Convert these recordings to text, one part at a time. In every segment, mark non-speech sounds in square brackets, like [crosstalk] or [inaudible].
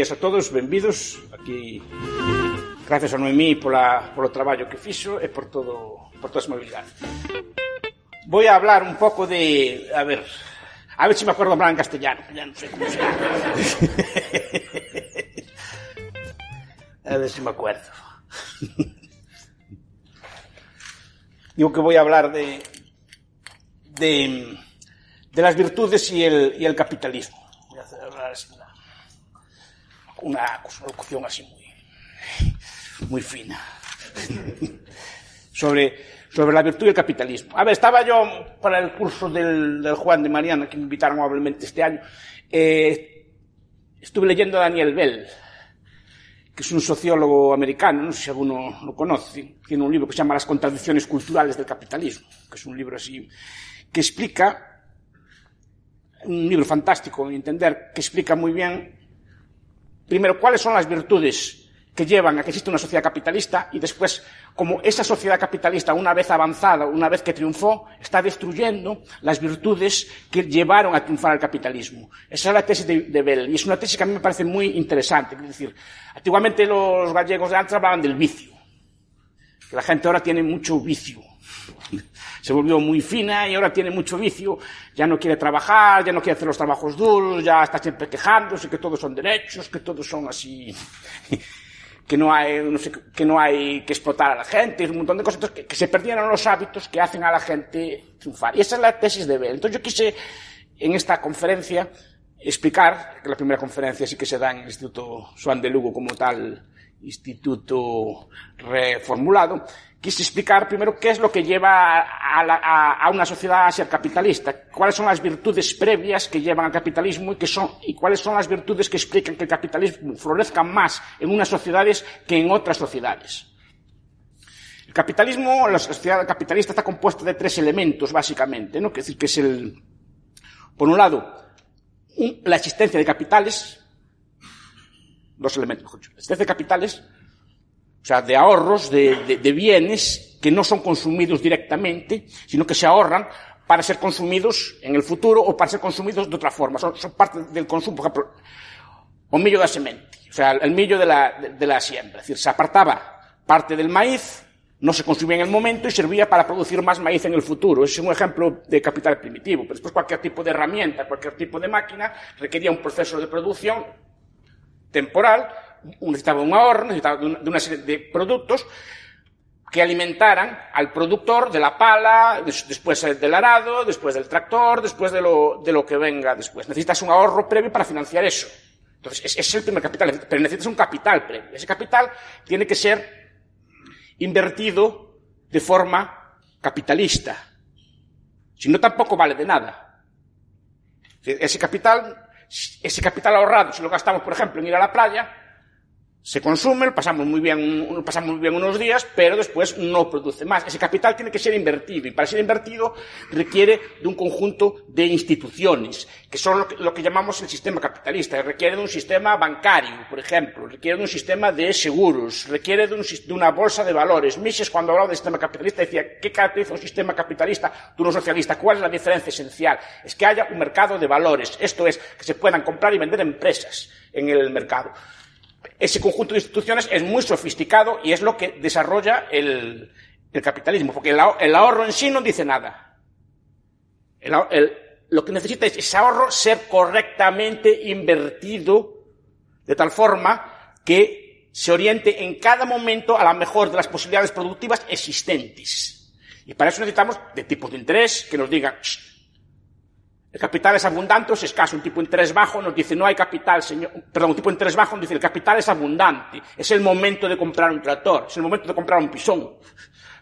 días a todos, benvidos aquí gracias a Noemí pola, polo traballo que fixo e por todo por toda a movilidade. Voy a hablar un pouco de, a ver, a ver se si me acuerdo hablar en castellano, ya non sei como se [laughs] A ver se si me acuerdo. [laughs] Digo que voy a hablar de de, de las virtudes y el, y el capitalismo. Voy a hablar así una, locución así muy muy fina. sobre, sobre la virtud y el capitalismo. A ver, estaba yo para el curso del, del Juan de Mariana, que me invitaron amablemente este año, eh, estuve leyendo a Daniel Bell, que es un sociólogo americano, no sé si alguno lo conoce, tiene un libro que se llama Las contradicciones culturales del capitalismo, que es un libro así, que explica, un libro fantástico en entender, que explica muy bien, primero, cuáles son las virtudes que llevan a que exista una sociedad capitalista y después, como esa sociedad capitalista, una vez avanzada, una vez que triunfó, está destruyendo las virtudes que llevaron a triunfar al capitalismo. Esa es la tesis de, de Bell y es una tesis que a mí me parece muy interesante. Es decir, antiguamente los gallegos de antes hablaban del vicio. Que la gente ahora tiene mucho vicio. Se volvió muy fina y ahora tiene mucho vicio. Ya no quiere trabajar, ya no quiere hacer los trabajos duros, ya está siempre quejándose que todos son derechos, que todos son así [laughs] que no hay, no sé, que no hay que explotar a la gente, un montón de cosas, que, que, se perdieron los hábitos que hacen a la gente triunfar. Y esa es la tesis de Bell. Entonces yo quise, en esta conferencia, explicar, que la primera conferencia sí que se da en el Instituto Juan de Lugo como tal instituto reformulado, quise explicar primero qué es lo que lleva a, una sociedad a ser capitalista, cuáles son las virtudes previas que llevan al capitalismo y, que son, y cuáles son las virtudes que explican que el capitalismo florezca más en unas sociedades que en otras sociedades. El capitalismo, la sociedad capitalista está compuesta de tres elementos, básicamente, ¿no? Que decir que es el, por un lado, la existencia de capitales, dos elementos, existencia de capitales, o sea, de ahorros, de, de, de, bienes que no son consumidos directamente, sino que se ahorran para ser consumidos en el futuro o para ser consumidos de otra forma. Son, son parte del consumo, por ejemplo, o millo da semente, o sea, el millo de la, de, de la siembra. Es decir, se apartaba parte del maíz, no se consumía en el momento y servía para producir más maíz en el futuro. Ese es un ejemplo de capital primitivo. Pero después cualquier tipo de herramienta, cualquier tipo de máquina requería un proceso de producción temporal necesitaba un ahorro, necesitaba de una, serie de productos que alimentaran al productor de la pala, después del arado, después del tractor, después de lo, de lo que venga después. Necesitas un ahorro previo para financiar eso. Entonces, es el primer capital, pero necesitas un capital previo. Ese capital tiene que ser invertido de forma capitalista. Si no, tampoco vale de nada. Ese capital, ese capital ahorrado, si lo gastamos, por ejemplo, en ir a la playa, se consume, pasamos muy bien, pasamos muy bien unos días, pero después no produce más. Ese capital tiene que ser invertido y para ser invertido requiere de un conjunto de instituciones, que son lo que, llamamos el sistema capitalista. Requiere de un sistema bancario, por ejemplo, requiere de un sistema de seguros, requiere de, un, de una bolsa de valores. Mises, cuando hablaba del sistema capitalista, decía, ¿qué caracteriza un sistema capitalista de uno socialista? ¿Cuál es la diferencia esencial? Es que haya un mercado de valores. Esto es, que se puedan comprar y vender empresas en el mercado ese conjunto de instituciones es muy sofisticado y es lo que desarrolla el, el capitalismo, porque el, el, ahorro en sí no dice nada. El, lo que necesita es ese ahorro ser correctamente invertido de tal forma que se oriente en cada momento a la mejor de las posibilidades productivas existentes. Y para eso necesitamos de tipos de interés que nos digan, el capital es abundante o es escaso. Un tipo de interés bajo nos dice no hay capital, señor. Perdón, un tipo de interés bajo nos dice el capital es abundante. Es el momento de comprar un tractor. Es el momento de comprar un pisón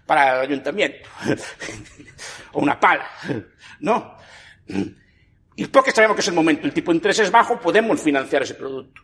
para el ayuntamiento. [laughs] o una pala. ¿No? Y porque sabemos que es el momento, el tipo de interés es bajo, podemos financiar ese producto.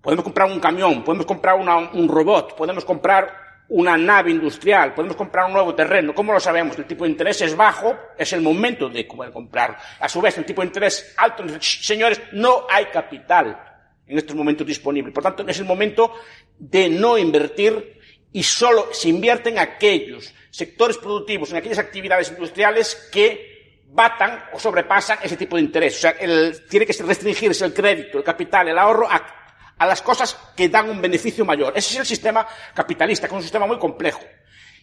Podemos comprar un camión, podemos comprar un robot, podemos comprar una nave industrial, podemos comprar un nuevo terreno. ¿Cómo lo sabemos? El tipo de interés es bajo, es el momento de poder comprarlo. A su vez, el tipo de interés alto, señores, no hay capital en estos momentos disponible. Por tanto, es el momento de no invertir y solo se invierte en aquellos sectores productivos, en aquellas actividades industriales que batan o sobrepasan ese tipo de interés. O sea, el, tiene que restringirse el crédito, el capital, el ahorro a, a las cosas que dan un beneficio mayor. Ese es el sistema capitalista, que es un sistema muy complejo.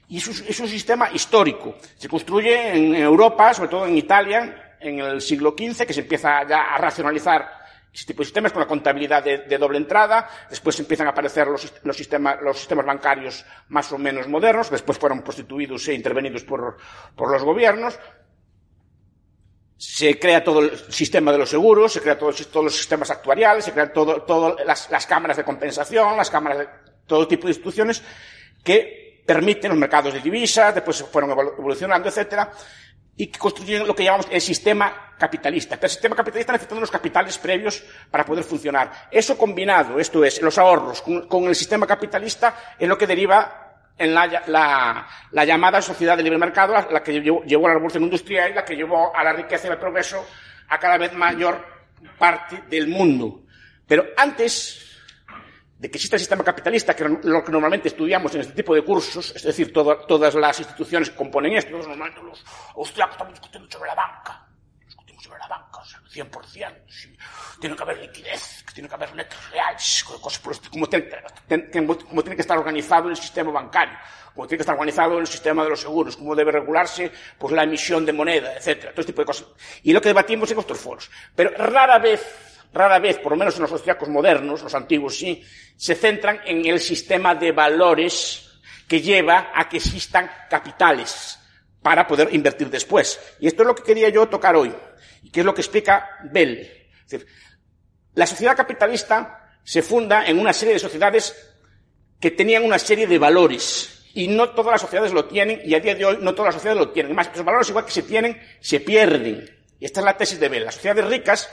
Y es un, sistema histórico. Se construye en Europa, sobre todo en Italia, en el siglo XV, que se empieza ya a racionalizar ese tipo de sistemas con la contabilidad de, doble entrada, después empiezan a aparecer los, sistemas, bancarios más o menos modernos, después fueron prostituidos e intervenidos por los gobiernos, se crea todo el sistema de los seguros, se crea todo, todos los sistemas actuariales, se crean todo las, cámaras de compensación, las cámaras de todo tipo de instituciones que permiten los mercados de divisas, después fueron evolucionando, etcétera, y que construyen lo que llamamos el sistema capitalista. Pero el sistema capitalista necesita unos capitales previos para poder funcionar. Eso combinado, esto es, los ahorros con, con el sistema capitalista, es lo que deriva en la, la, la, llamada sociedad de libre mercado, la, la que llevó, llevó, a la revolución industrial y la que llevó a la riqueza y al progreso a cada vez mayor parte del mundo. Pero antes de que exista el sistema capitalista, que es lo que normalmente estudiamos en este tipo de cursos, es decir, todo, todas las instituciones que componen esto, normalmente los austriacos estamos discutiendo sobre la banca, o sea, 100%, sí, tiene que haber liquidez, tiene que haber letras reales, cosas como tiene, como tiene que estar organizado el sistema bancario, como tiene que estar organizado el sistema de los seguros, cómo debe regularse pues, la emisión de moneda, etcétera, todo este tipo de cosas. Y lo que debatimos en estos foros. Pero rara vez, rara vez, por lo menos en los austriacos modernos, los antiguos sí, se centran en el sistema de valores que lleva a que existan capitales para poder invertir después. Y esto es lo que quería yo tocar hoy, que es lo que explica Bell. Es decir, la sociedad capitalista se funda en una serie de sociedades que tenían una serie de valores. Y no todas las sociedades lo tienen, y a día de hoy no todas las sociedades lo tienen. Más, los valores igual que se tienen, se pierden. Y esta es la tesis de Bell. Las sociedades ricas,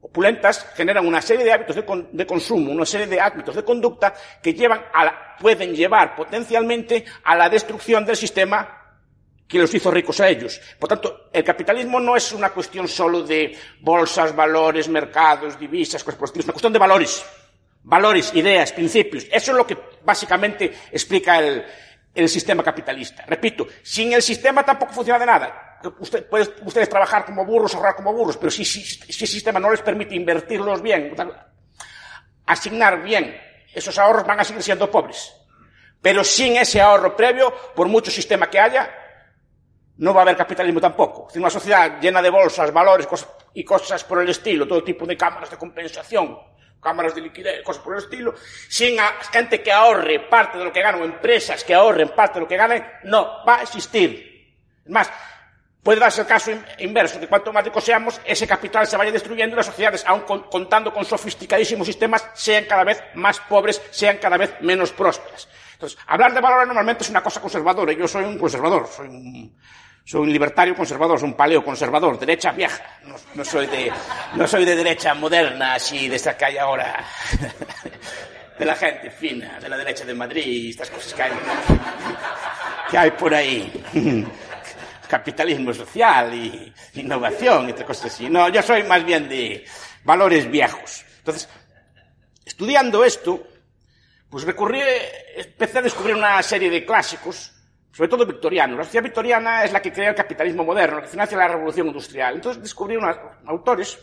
opulentas, generan una serie de hábitos de, de consumo, una serie de hábitos de conducta que llevan a la, pueden llevar potencialmente a la destrucción del sistema que los hizo ricos a ellos. Por tanto, el capitalismo no es una cuestión solo de bolsas, valores, mercados, divisas, cosas estilo, es una cuestión de valores. Valores, ideas, principios. Eso es lo que básicamente explica el, el sistema capitalista. Repito, sin el sistema tampoco funciona de nada. Usted, pueden ustedes trabajar como burros, ahorrar como burros, pero si, si, si el sistema no les permite invertirlos bien, asignar bien esos ahorros, van a seguir siendo pobres. Pero sin ese ahorro previo, por mucho sistema que haya, no va a haber capitalismo tampoco. Es una sociedad llena de bolsas, valores cosas, y cosas por el estilo, todo tipo de cámaras de compensación, cámaras de liquidez, cosas por el estilo, sin gente que ahorre parte de lo que gana, o empresas que ahorren parte de lo que ganen, no va a existir. Es más, puede darse el caso inverso, que cuanto más ricos seamos, ese capital se vaya destruyendo y las sociedades, aun con, contando con sofisticadísimos sistemas, sean cada vez más pobres, sean cada vez menos prósperas. Entonces, hablar de valores normalmente es una cosa conservadora. Yo soy un conservador, soy un, soy un libertario conservador, soy un paleo conservador, derecha vieja. No, soy de, no soy de derecha moderna, así, de esta que hay ahora. [laughs] De la gente fina, de la derecha de Madrid, estas cosas que hay, que hay por ahí. [laughs] Capitalismo social y innovación, entre cosas así. No, yo soy más bien de valores viejos. Entonces, estudiando esto, pues recurrí, empecé a descubrir una serie de clásicos, sobre todo victorianos. La sociedad victoriana es la que crea el capitalismo moderno, que financia la revolución industrial. Entonces descubrí unos autores,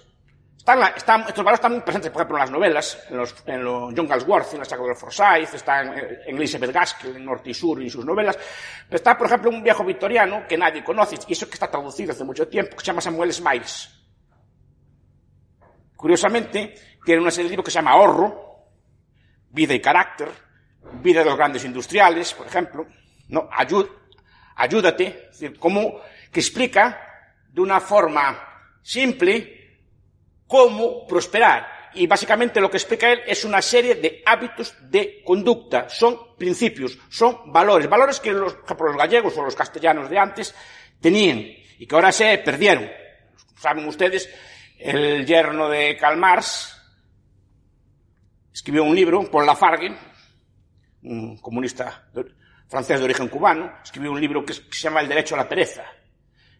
están, están, estos valores están muy presentes, por ejemplo, en las novelas, en los, en los John Galsworthy, en la saga de Forsyth, está en, en Elizabeth Gaskell, en Norte y Sur, y sus novelas. Pero está, por ejemplo, un viejo victoriano que nadie conoce, y eso que está traducido hace mucho tiempo, que se llama Samuel Smiles. Curiosamente, tiene una serie de libros que se llama Ahorro, vida y carácter, vida de los grandes industriales, por ejemplo, ¿no? Ayúdate, es decir, cómo, que explica de una forma simple cómo prosperar. Y básicamente lo que explica él es una serie de hábitos de conducta, son principios, son valores, valores que los, los gallegos o los castellanos de antes tenían y que ahora se perdieron. Saben ustedes, el yerno de Karl Marx, escribió un libro, Paul Lafargue, un comunista francés de origen cubano, escribió un libro que se llama El derecho a la pereza,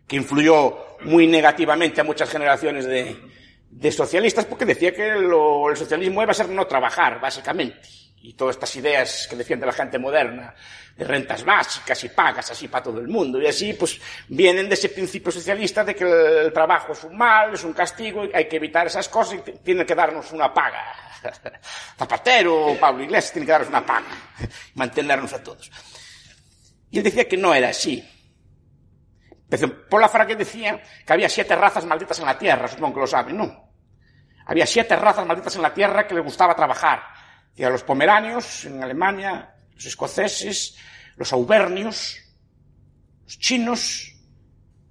que influyó muy negativamente a muchas generaciones de, socialistas porque decía que el socialismo iba a ser no trabajar, básicamente. y todas estas ideas que defiende la gente moderna de rentas básicas y pagas así para todo el mundo. Y así, pues, vienen de ese principio socialista de que el, trabajo es un mal, es un castigo, y hay que evitar esas cosas y tiene que darnos una paga. [laughs] Zapatero, Pablo Iglesias, tiene que darnos una paga, [laughs] mantenernos a todos. Y él decía que no era así. Por la que decía que había siete razas malditas en la tierra, supongo que lo saben, ¿no? Había siete razas malditas en la tierra que le gustaba trabajar. Decía los pomeranios en Alemania, los escoceses, los auvernios, los chinos,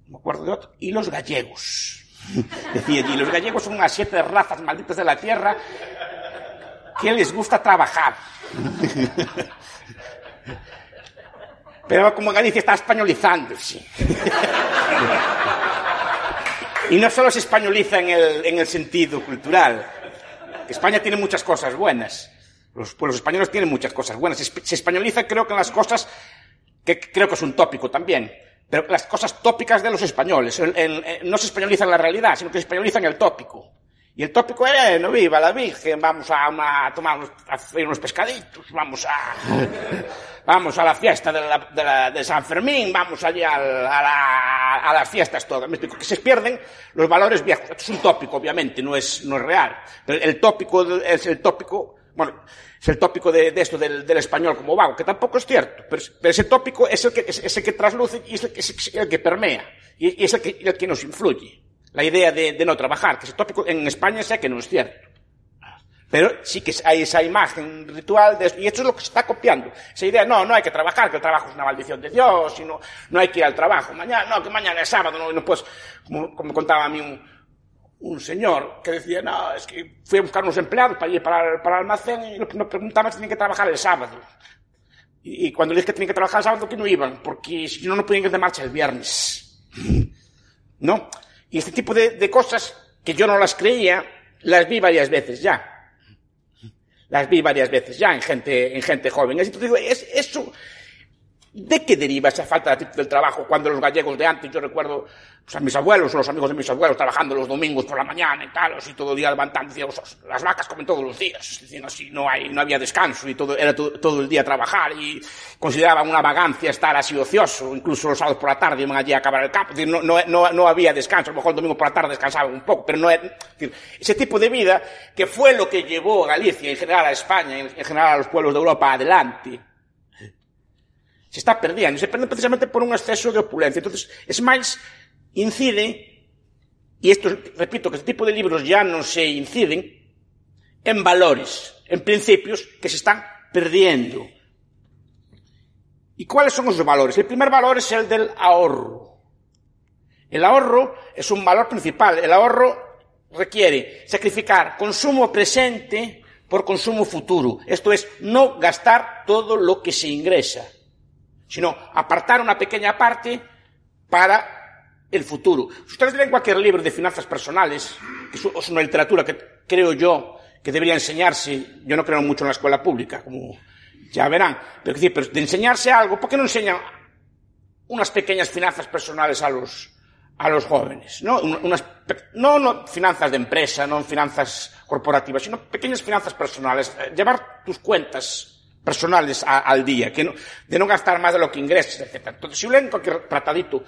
no me acuerdo de otro, y los gallegos. [laughs] Decía allí, los gallegos son unas siete razas malditas de la tierra que les gusta trabajar. [laughs] Pero como Galicia está españolizándose. y no solo se españoliza en el, en el sentido cultural. España tiene muchas cosas buenas. Los pueblos españoles tienen muchas cosas buenas. Se españoliza creo que en las cosas, que creo que es un tópico también, pero las cosas tópicas de los españoles. no se españoliza en la realidad, sino que se españoliza en el tópico. Y el tópico era, no viva la Virgen, vamos a, tomar unos, a hacer unos pescaditos, vamos a, [laughs] vamos a la fiesta de, la, de, San Fermín, vamos allí a, la, a las fiestas todas. Me explico, que se pierden los valores viejos. Esto es un tópico, obviamente, no es, no es real. Pero el tópico es el tópico, bueno, es el tópico de, esto del, del, español como vago, que tampoco es cierto, pero, ese tópico es el que, es, el que trasluce y es el que, es el que permea, y, es el que, el que nos influye. La idea de, no trabajar, que ese tópico en España sé que no es cierto. Pero sí que hay esa imagen ritual de y esto es lo que se está copiando. Esa idea, no, no hay que trabajar, que el trabajo es una maldición de Dios, y no, no hay que ir al trabajo. Mañana, no, que mañana es sábado, no, no puedes, como, contaba a mí un, señor que decía, no, es que fui a buscar unos empleados para ir para, para el almacén y nos preguntaban si tenían que trabajar el sábado. Y, y cuando les dije que tenían que trabajar el sábado, que no iban, porque si no, no podían ir de marcha el viernes. [laughs] ¿No? Y este tipo de, de cosas que yo no las creía, las vi varias veces ya. Las vi varias veces ya en gente, en gente joven. Entonces es, eso, ¿de qué deriva esa falta de del trabajo cuando los gallegos de antes, yo recuerdo pues, a mis abuelos, los amigos de mis abuelos, trabajando los domingos por la mañana y tal, así todo el día levantando, las vacas comen todos los días, así, no hay, no había descanso y todo, era todo, el día trabajar y consideraban una vagancia estar así ocioso, incluso los sábados por la tarde iban allí a acabar el campo, no, no, no, no había descanso, a lo mejor el domingo por la tarde descansaban un poco, pero no es, decir, ese tipo de vida que fue lo que llevó a Galicia, en general a España, en general a los pueblos de Europa adelante, se está perdiendo, se pierde precisamente por un exceso de opulencia. Entonces, es más, incide, y esto, repito, que este tipo de libros ya no se inciden, en valores, en principios que se están perdiendo. ¿Y cuáles son esos valores? El primer valor es el del ahorro. El ahorro es un valor principal. El ahorro requiere sacrificar consumo presente por consumo futuro. Esto es, no gastar todo lo que se ingresa, sino apartar una pequeña parte para el futuro. Si ustedes leen cualquier libro de finanzas personales, que es una literatura que creo yo que debería enseñarse, yo no creo mucho en la escuela pública, como ya verán, pero, decir, pero de enseñarse algo, ¿por qué no enseñan unas pequeñas finanzas personales a los, a los jóvenes? ¿no? No, no finanzas de empresa, no finanzas corporativas, sino pequeñas finanzas personales. Eh, llevar tus cuentas personales al día, que no, de no gastar más de lo que ingresas, etc. Entonces, si leen cualquier tratadito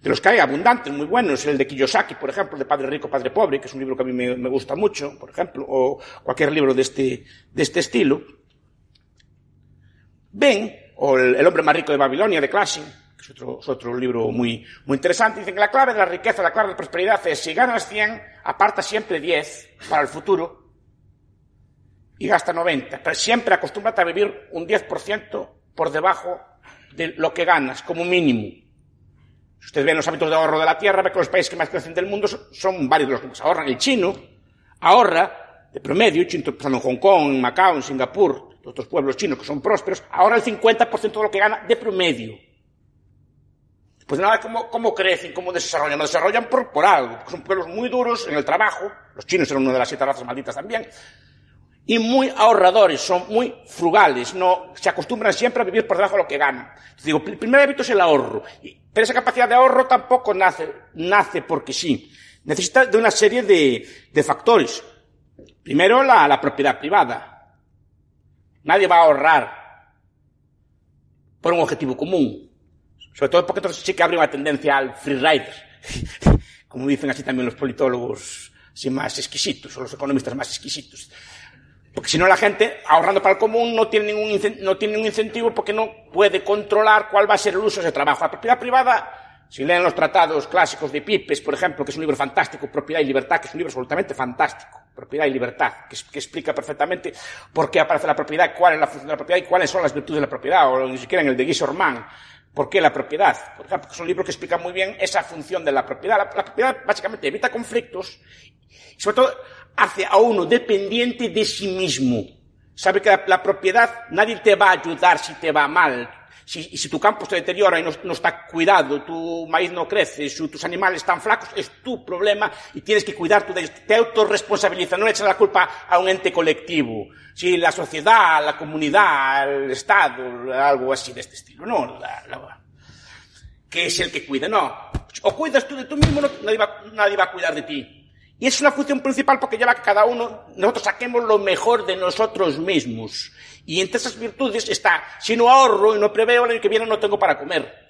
de los que hay abundantes, muy buenos, el de Kiyosaki, por ejemplo, de Padre Rico, Padre Pobre, que es un libro que a mí me, gusta mucho, por ejemplo, o cualquier libro de este, de este estilo, ven, o el, el hombre más rico de Babilonia, de Clashing, que es otro, es otro libro muy, muy interesante, dicen que la clave de la riqueza, la clave de la prosperidad es si ganas 100, aparta siempre 10 para el futuro y gasta 90, pero siempre acostúmbrate a vivir un 10% por debajo de lo que ganas, como mínimo. Si ustedes ven los hábitos de ahorro de la tierra, ve que los países que más crecen del mundo son, varios de los que más ahorran. El chino ahorra, de promedio, en Hong Kong, en Macao, en Singapur, otros pueblos chinos que son prósperos, ahorra el 50% de lo que gana de promedio. Pues nada, ¿cómo, cómo crecen? ¿Cómo desarrollan? No desarrollan por, por algo, porque son pueblos muy duros en el trabajo. Los chinos son una de las siete razas malditas también y muy ahorradores, son muy frugales, no, se acostumbran siempre a vivir por debajo de lo que ganan. digo, el primer hábito es el ahorro, pero esa capacidad de ahorro tampoco nace, nace porque sí. Necesita de una serie de, de factores. Primero, la, la propiedad privada. Nadie va a ahorrar por un objetivo común. Sobre todo porque entonces sí que habría una tendencia al freerider. [laughs] Como dicen así también los politólogos así más exquisitos, o los economistas más exquisitos. Porque si no la gente, ahorrando para el común, no tiene, ningún, no tiene ningún incentivo porque no puede controlar cuál va a ser el uso de ese trabajo. La propiedad privada, si leen los tratados clásicos de Pipes, por ejemplo, que es un libro fantástico, Propiedad y Libertad, que es un libro absolutamente fantástico, Propiedad y Libertad, que, explica perfectamente por qué aparece la propiedad, cuál es la función de la propiedad y cuáles son las virtudes de la propiedad, o ni siquiera en el de Guy Sorman, ¿Por qué la propiedad? Por ejemplo, es un libro que explica muy bien esa función de la propiedad. La, propiedad básicamente evita conflictos y sobre todo hace a uno dependiente de sí mismo. Sabe que la, la propiedad nadie te va a ayudar si te va mal. Si, si tu campo se deteriora y no, no, está cuidado, tu maíz no crece, si tus animales están flacos, es tu problema y tienes que cuidar tu Te autorresponsabiliza, no le echas la culpa a un ente colectivo. Si la sociedad, la comunidad, el Estado, algo así de este estilo, no, la, la, que es el que cuida, no. O cuidas tú de tú mismo, no, nadie, va, nadie va a cuidar de ti. Y es una función principal porque lleva que cada uno, nosotros saquemos lo mejor de nosotros mismos. Y entre esas virtudes está, si no ahorro y no preveo el año que viene no tengo para comer.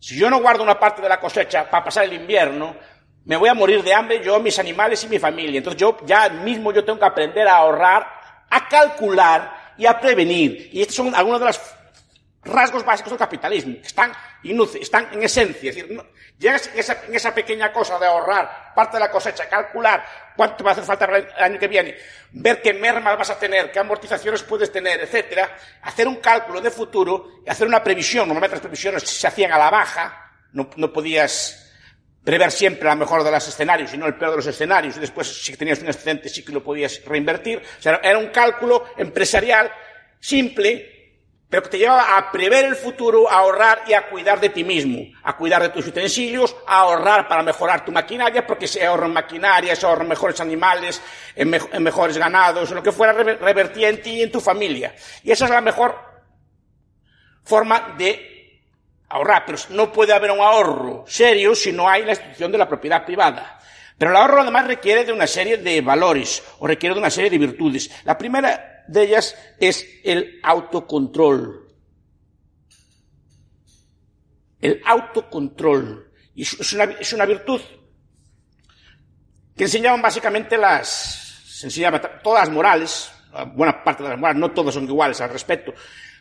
Si yo no guardo una parte de la cosecha para pasar el invierno, me voy a morir de hambre yo, mis animales y mi familia. Entonces yo ya mismo yo tengo que aprender a ahorrar, a calcular y a prevenir. Y estos son algunos de los rasgos básicos del capitalismo, que están, están en esencia. Es decir, no, llegas en esa, en esa, pequeña cosa de ahorrar parte de la cosecha, calcular cuánto va a hacer falta el año que viene, ver qué mermas vas a tener, qué amortizaciones puedes tener, etcétera, hacer un cálculo de futuro y hacer una previsión. Normalmente las previsiones se hacían a la baja, no, no podías prever siempre la mejor de los escenarios, sino el peor de los escenarios, y después si tenías un excedente sí que lo podías reinvertir. O sea, era un cálculo empresarial simple, pero que te llevaba a prever el futuro, a ahorrar y a cuidar de ti mismo, a cuidar de tus utensilios, a ahorrar para mejorar tu maquinaria, porque se ahorran maquinaria, se ahorran mejores animales, en, me en mejores ganados, lo que fuera, revertía en ti y en tu familia. Y esa es la mejor forma de ahorrar, pero no puede haber un ahorro serio si no hay la institución de la propiedad privada. Pero el ahorro además requiere de una serie de valores o requiere de una serie de virtudes. La primera de ellas es el autocontrol. El autocontrol. Y es una, es una virtud que enseñaban básicamente las, se enseñaban todas las morales, buena parte de las morales, no todas son iguales al respecto,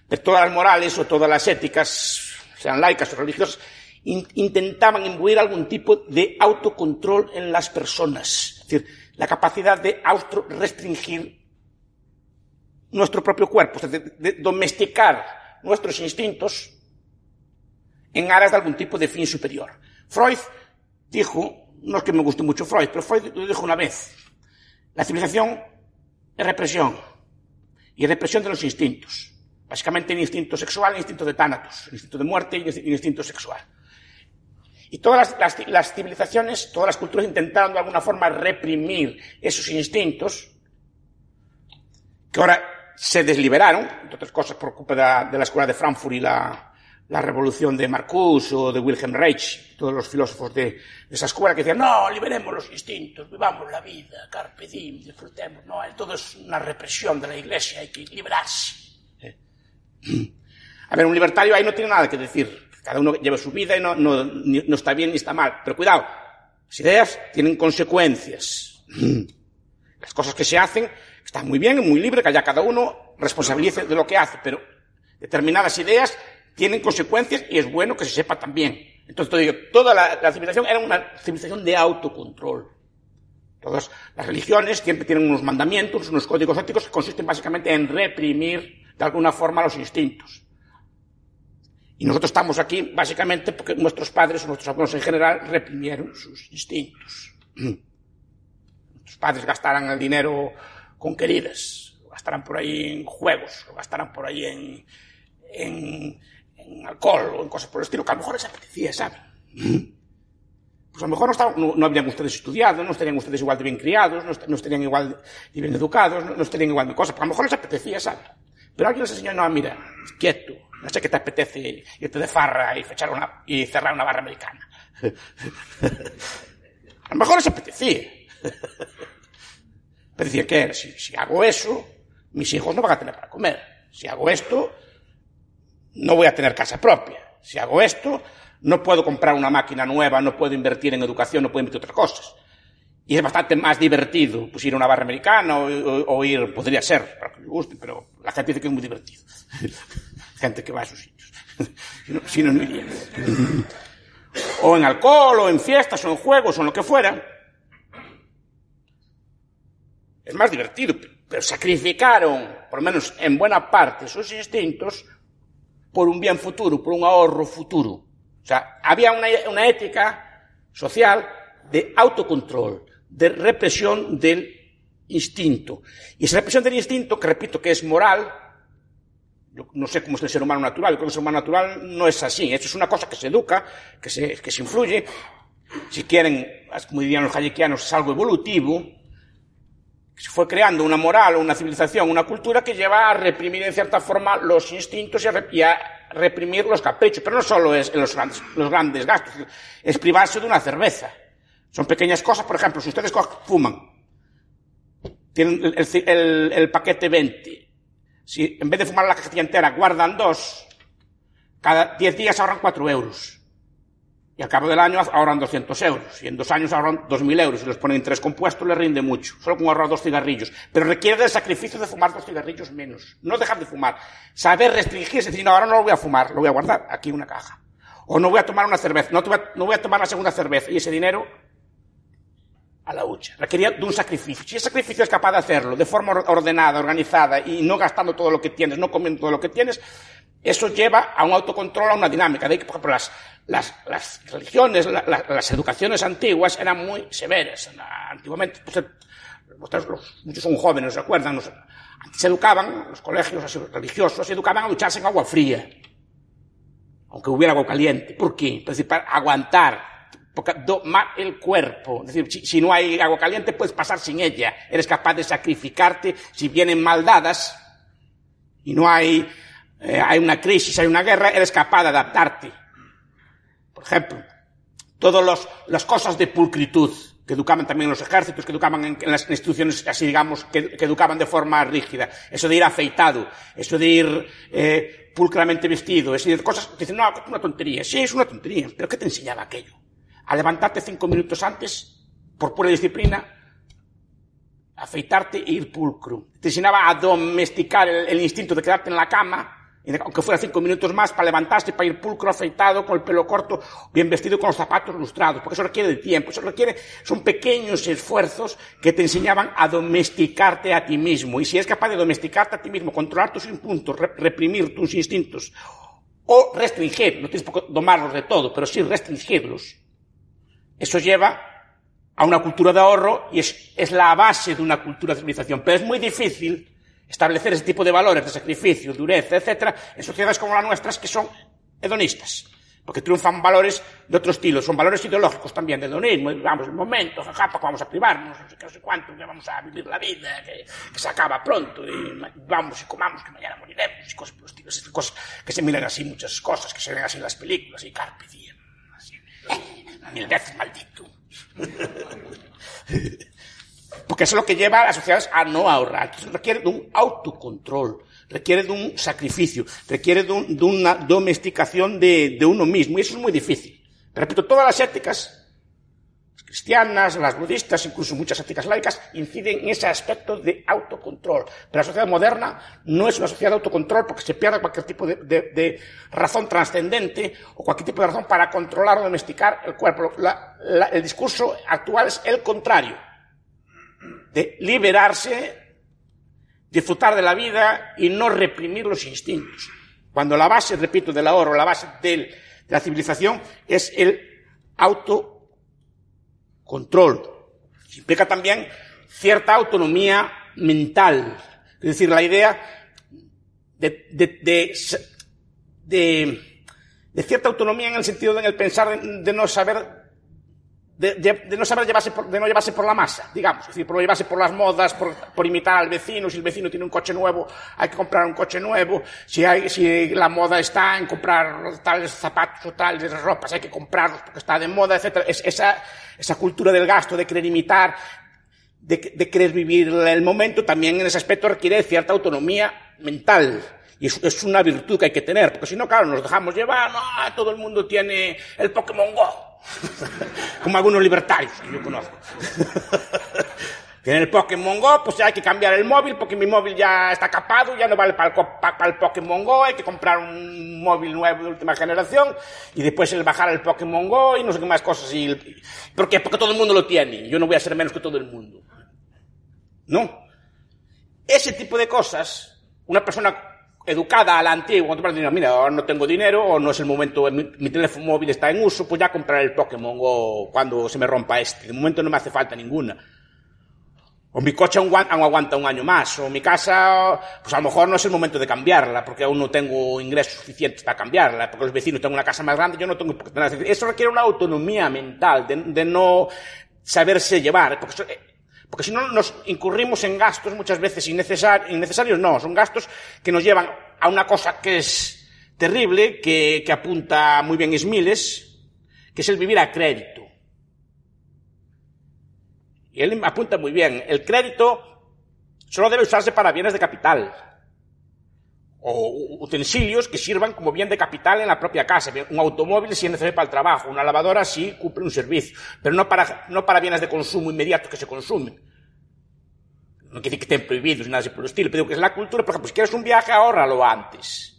pero todas las morales o todas las éticas, sean laicas o religiosas, in, intentaban imbuir algún tipo de autocontrol en las personas. Es decir, la capacidad de auto restringir nuestro propio cuerpo, de, de domesticar nuestros instintos en aras de algún tipo de fin superior. Freud dijo, no es que me guste mucho Freud, pero Freud lo dijo una vez, la civilización es represión, y represión de los instintos. Básicamente el instinto sexual, el instinto de tánatos, el instinto de muerte y el instinto sexual. Y todas las, las, las civilizaciones, todas las culturas intentaron de alguna forma reprimir esos instintos, que ahora se desliberaron, entre otras cosas por culpa de la, escuela de Frankfurt y la, la revolución de Marcuse o de Wilhelm Reich, todos los filósofos de, de, esa escuela que decían, no, liberemos los instintos, vivamos la vida, carpe diem, disfrutemos, no, todo es una represión de la iglesia, hay que liberarse. ¿Eh? [clears throat] A ver, un libertario ahí no tiene nada que decir, cada uno lleva su vida y no, no, no está bien ni está mal, pero cuidado, las ideas tienen consecuencias. [clears throat] Las cosas que se hacen Está muy bien, muy libre, que haya cada uno responsabilice de lo que hace, pero determinadas ideas tienen consecuencias y es bueno que se sepa también. Entonces, digo, toda la, la civilización era una civilización de autocontrol. Todas las religiones siempre tienen unos mandamientos, unos códigos éticos que consisten básicamente en reprimir de alguna forma los instintos. Y nosotros estamos aquí básicamente porque nuestros padres o nuestros abuelos en general reprimieron sus instintos. [clears throat] Nuestros padres gastaran el dinero con queridas, lo gastarán por ahí en juegos, lo gastarán por ahí en, alcohol o en cosas por el estilo, que a lo mejor les apetecía, ¿saben? [laughs] Pues a lo mejor no, estaban, no, no, habrían ustedes estudiado, no estarían ustedes igual de bien criados, no, no estarían igual de bien educados, no, no estarían igual de cosas, porque a lo mejor les apetecía, ¿saben? Pero alguien les enseñó, no, mira, quieto, no sé qué te apetece irte de farra y, fechar una, y cerrar una barra americana. [laughs] a lo mejor les apetecía. [laughs] Pero decía, ¿qué? Si, si hago eso, mis hijos no van a tener para comer. Si hago esto, no voy a tener casa propia. Si hago esto, no puedo comprar una máquina nueva, no puedo invertir en educación, no puedo invertir en otras cosas. Y es bastante más divertido pues, ir a una barra americana o, ir, podría ser, para que me guste, pero la gente dice que es muy divertido. [laughs] gente que va a esos sitios. [laughs] si, no, no, iría. o en alcohol, o en fiestas, o en juegos, o en lo que fuera. Es más divertido, pero sacrificaron, por lo menos en buena parte, sus instintos por un bien futuro, por un ahorro futuro. O sea, había una, una ética social de autocontrol, de represión del instinto. Y esa represión del instinto, que repito que es moral, yo no sé cómo es el ser humano natural, yo creo que el ser humano natural no es así. Esto es una cosa que se educa, que se, que se influye. Si quieren, como dirían los hayekianos, es algo evolutivo, se fue creando una moral, una civilización, una cultura que lleva a reprimir en cierta forma los instintos y a, reprimir los caprichos. Pero no solo es los grandes, los grandes gastos, es privarse de una cerveza. Son pequeñas cosas, por ejemplo, si ustedes fuman, tienen el, el, paquete 20, si en vez de fumar la cajetilla entera guardan dos, cada 10 días ahorran 4 euros. Y al cabo del año ahorran 200 euros. Y en dos años ahorran 2.000 euros. Y los ponen en tres compuestos les rinde mucho. Solo con ahorrar dos cigarrillos. Pero requiere del sacrificio de fumar dos cigarrillos menos. No dejar de fumar. Saber restringirse. Decir, no, ahora no lo voy a fumar. Lo voy a guardar aquí una caja. O no voy a tomar una cerveza. No, no voy a tomar la segunda cerveza. Y ese dinero a la hucha. Requería de un sacrificio. Si ese sacrificio es capaz de hacerlo de forma ordenada, organizada y no gastando todo lo que tienes, no comiendo todo lo que tienes, eso lleva a un autocontrol, a una dinámica. De ahí por ejemplo, las, las, las religiones, la, las educaciones antiguas eran muy severas. Antiguamente, pues, los, muchos son jóvenes, ¿se acuerdan? Los, se educaban, los colegios religiosos se educaban a ducharse en agua fría. Aunque hubiera agua caliente. ¿Por qué? Pues, para aguantar domar el cuerpo. Es decir, si, no hay agua caliente, puedes pasar sin ella. Eres capaz de sacrificarte si vienen maldadas y no hay, eh, hay una crisis, hay una guerra, eres capaz de adaptarte. Por ejemplo, todas las cosas de pulcritud que educaban también en los ejércitos, que educaban en, las instituciones, así digamos, que, educaban de forma rígida. Eso de ir afeitado, eso de ir eh, pulcramente vestido, es decir, cosas que dicen, no, es una tontería. Sí, es una tontería, pero ¿qué te enseñaba aquello? A levantarte cinco minutos antes, por pura disciplina, afeitarte e ir pulcro. Te enseñaba a domesticar el instinto de quedarte en la cama aunque fuera cinco minutos más, para levantarse, para ir pulcro, afeitado, con el pelo corto, bien vestido, con los zapatos lustrados, porque eso requiere tiempo, eso requiere, son pequeños esfuerzos que te enseñaban a domesticarte a ti mismo. Y si eres capaz de domesticarte a ti mismo, controlar tus impulsos, reprimir tus instintos, o restringir, no tienes por qué domarlos de todo, pero sí restringirlos, eso lleva a una cultura de ahorro y es, es la base de una cultura de civilización. Pero es muy difícil establecer ese tipo de valores de sacrificio, dureza, etcétera, en sociedades como las nuestras que son hedonistas. Porque triunfan valores de otro estilo, son valores ideológicos también de hedonismo, vamos, un momento, jaja, vamos a privarnos, no sé qué, no sé cuánto, que vamos a vivir la vida, que, se acaba pronto, y vamos y comamos, que mañana moriremos, y cosas por estilo, cosas que se miran así, muchas cosas que se ven así en las películas, y carpe diem, así, mil veces maldito. [laughs] Porque eso es lo que lleva a las sociedades a no ahorrar. requiere de un autocontrol, requiere de un sacrificio, requiere de, una domesticación de, uno mismo. Y eso es muy difícil. Pero repito, todas las éticas, las cristianas, las budistas, incluso muchas éticas laicas, inciden en ese aspecto de autocontrol. Pero la sociedad moderna no es una sociedad de autocontrol porque se pierde cualquier tipo de, razón trascendente o cualquier tipo de razón para controlar o domesticar el cuerpo. el discurso actual es el contrario de liberarse, disfrutar de la vida y no reprimir los instintos. Cuando la base, repito, del ahorro, la base de la civilización es el autocontrol. Implica también cierta autonomía mental. Es decir, la idea de, de, de, cierta autonomía en el sentido de el pensar de no saber de, no saber llevarse por, de no llevarse por la masa, digamos, es decir, por no llevarse por las modas, por, imitar al vecino, si el vecino tiene un coche nuevo, hay que comprar un coche nuevo, si hay, si la moda está en comprar tales zapatos o tales ropas, hay que comprarlos porque está de moda, etcétera. Es, esa, esa cultura del gasto, de querer imitar, de, de, querer vivir el momento, también en ese aspecto requiere cierta autonomía mental. Y es, es una virtud que hay que tener, porque si no, claro, nos dejamos llevar, no, todo el mundo tiene el Pokémon Go. Como algunos libertarios que yo conozco. Tienen el Pokémon Go, pues hay que cambiar el móvil porque mi móvil ya está capado, ya no vale para el, para el Pokémon Go, hay que comprar un móvil nuevo de última generación y después el bajar el Pokémon Go y no sé qué más cosas. Y, ¿Por qué? Porque todo el mundo lo tiene. Yo no voy a ser menos que todo el mundo. No. Ese tipo de cosas, una persona educada a la antigua, cuando te mira, ahora no tengo dinero o no es el momento, mi, mi, teléfono móvil está en uso, pues ya compraré el Pokémon Go cuando se me rompa este. De momento no me hace falta ninguna. O mi coche aún aguanta un año más, o mi casa, pues a lo mejor no es el momento de cambiarla, porque aún no tengo ingresos suficientes para cambiarla, porque los vecinos tienen una casa más grande, yo no tengo. Eso requiere una autonomía mental, de, de no saberse llevar, porque, porque, si no nos incurrimos en gastos muchas veces innecesarios, no, son gastos que nos llevan a una cosa que es terrible, que, que apunta muy bien Ismiles, que es el vivir a crédito. Y él apunta muy bien, el crédito solo debe usarse para bienes de capital o utensilios que sirvan como bien de capital en la propia casa. Un automóvil si es necesario para el trabajo, una lavadora sí cumple un servicio, pero no para, no para bienes de consumo inmediato que se consumen. No quiere decir que estén prohibidos, nada así por el estilo, pero que es la cultura, por ejemplo, si quieres un viaje, ahórralo antes.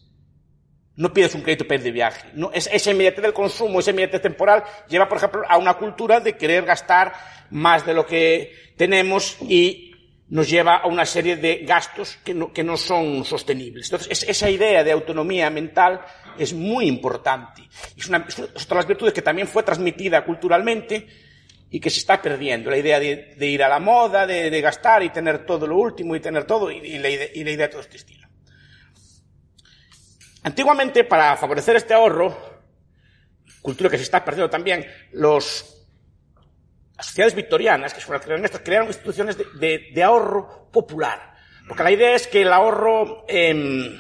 No pides un crédito para ir de viaje. No, es, esa inmediatez del consumo, esa inmediatez temporal, lleva, por ejemplo, a una cultura de querer gastar más de lo que tenemos y nos lleva a una serie de gastos que no, que no son sostenibles. Entonces, es, esa idea de autonomía mental es muy importante. Es una, es una de las virtudes que también fue transmitida culturalmente y que se está perdiendo. La idea de, de ir a la moda, de, de, gastar y tener todo lo último y tener todo, y, y, la, y la idea de todo este estilo. Antiguamente, para favorecer este ahorro, cultura que se está perdiendo también, los, las sociedades victorianas, que fueron estas, crearon instituciones de, de, de, ahorro popular. Porque la idea es que el ahorro, eh,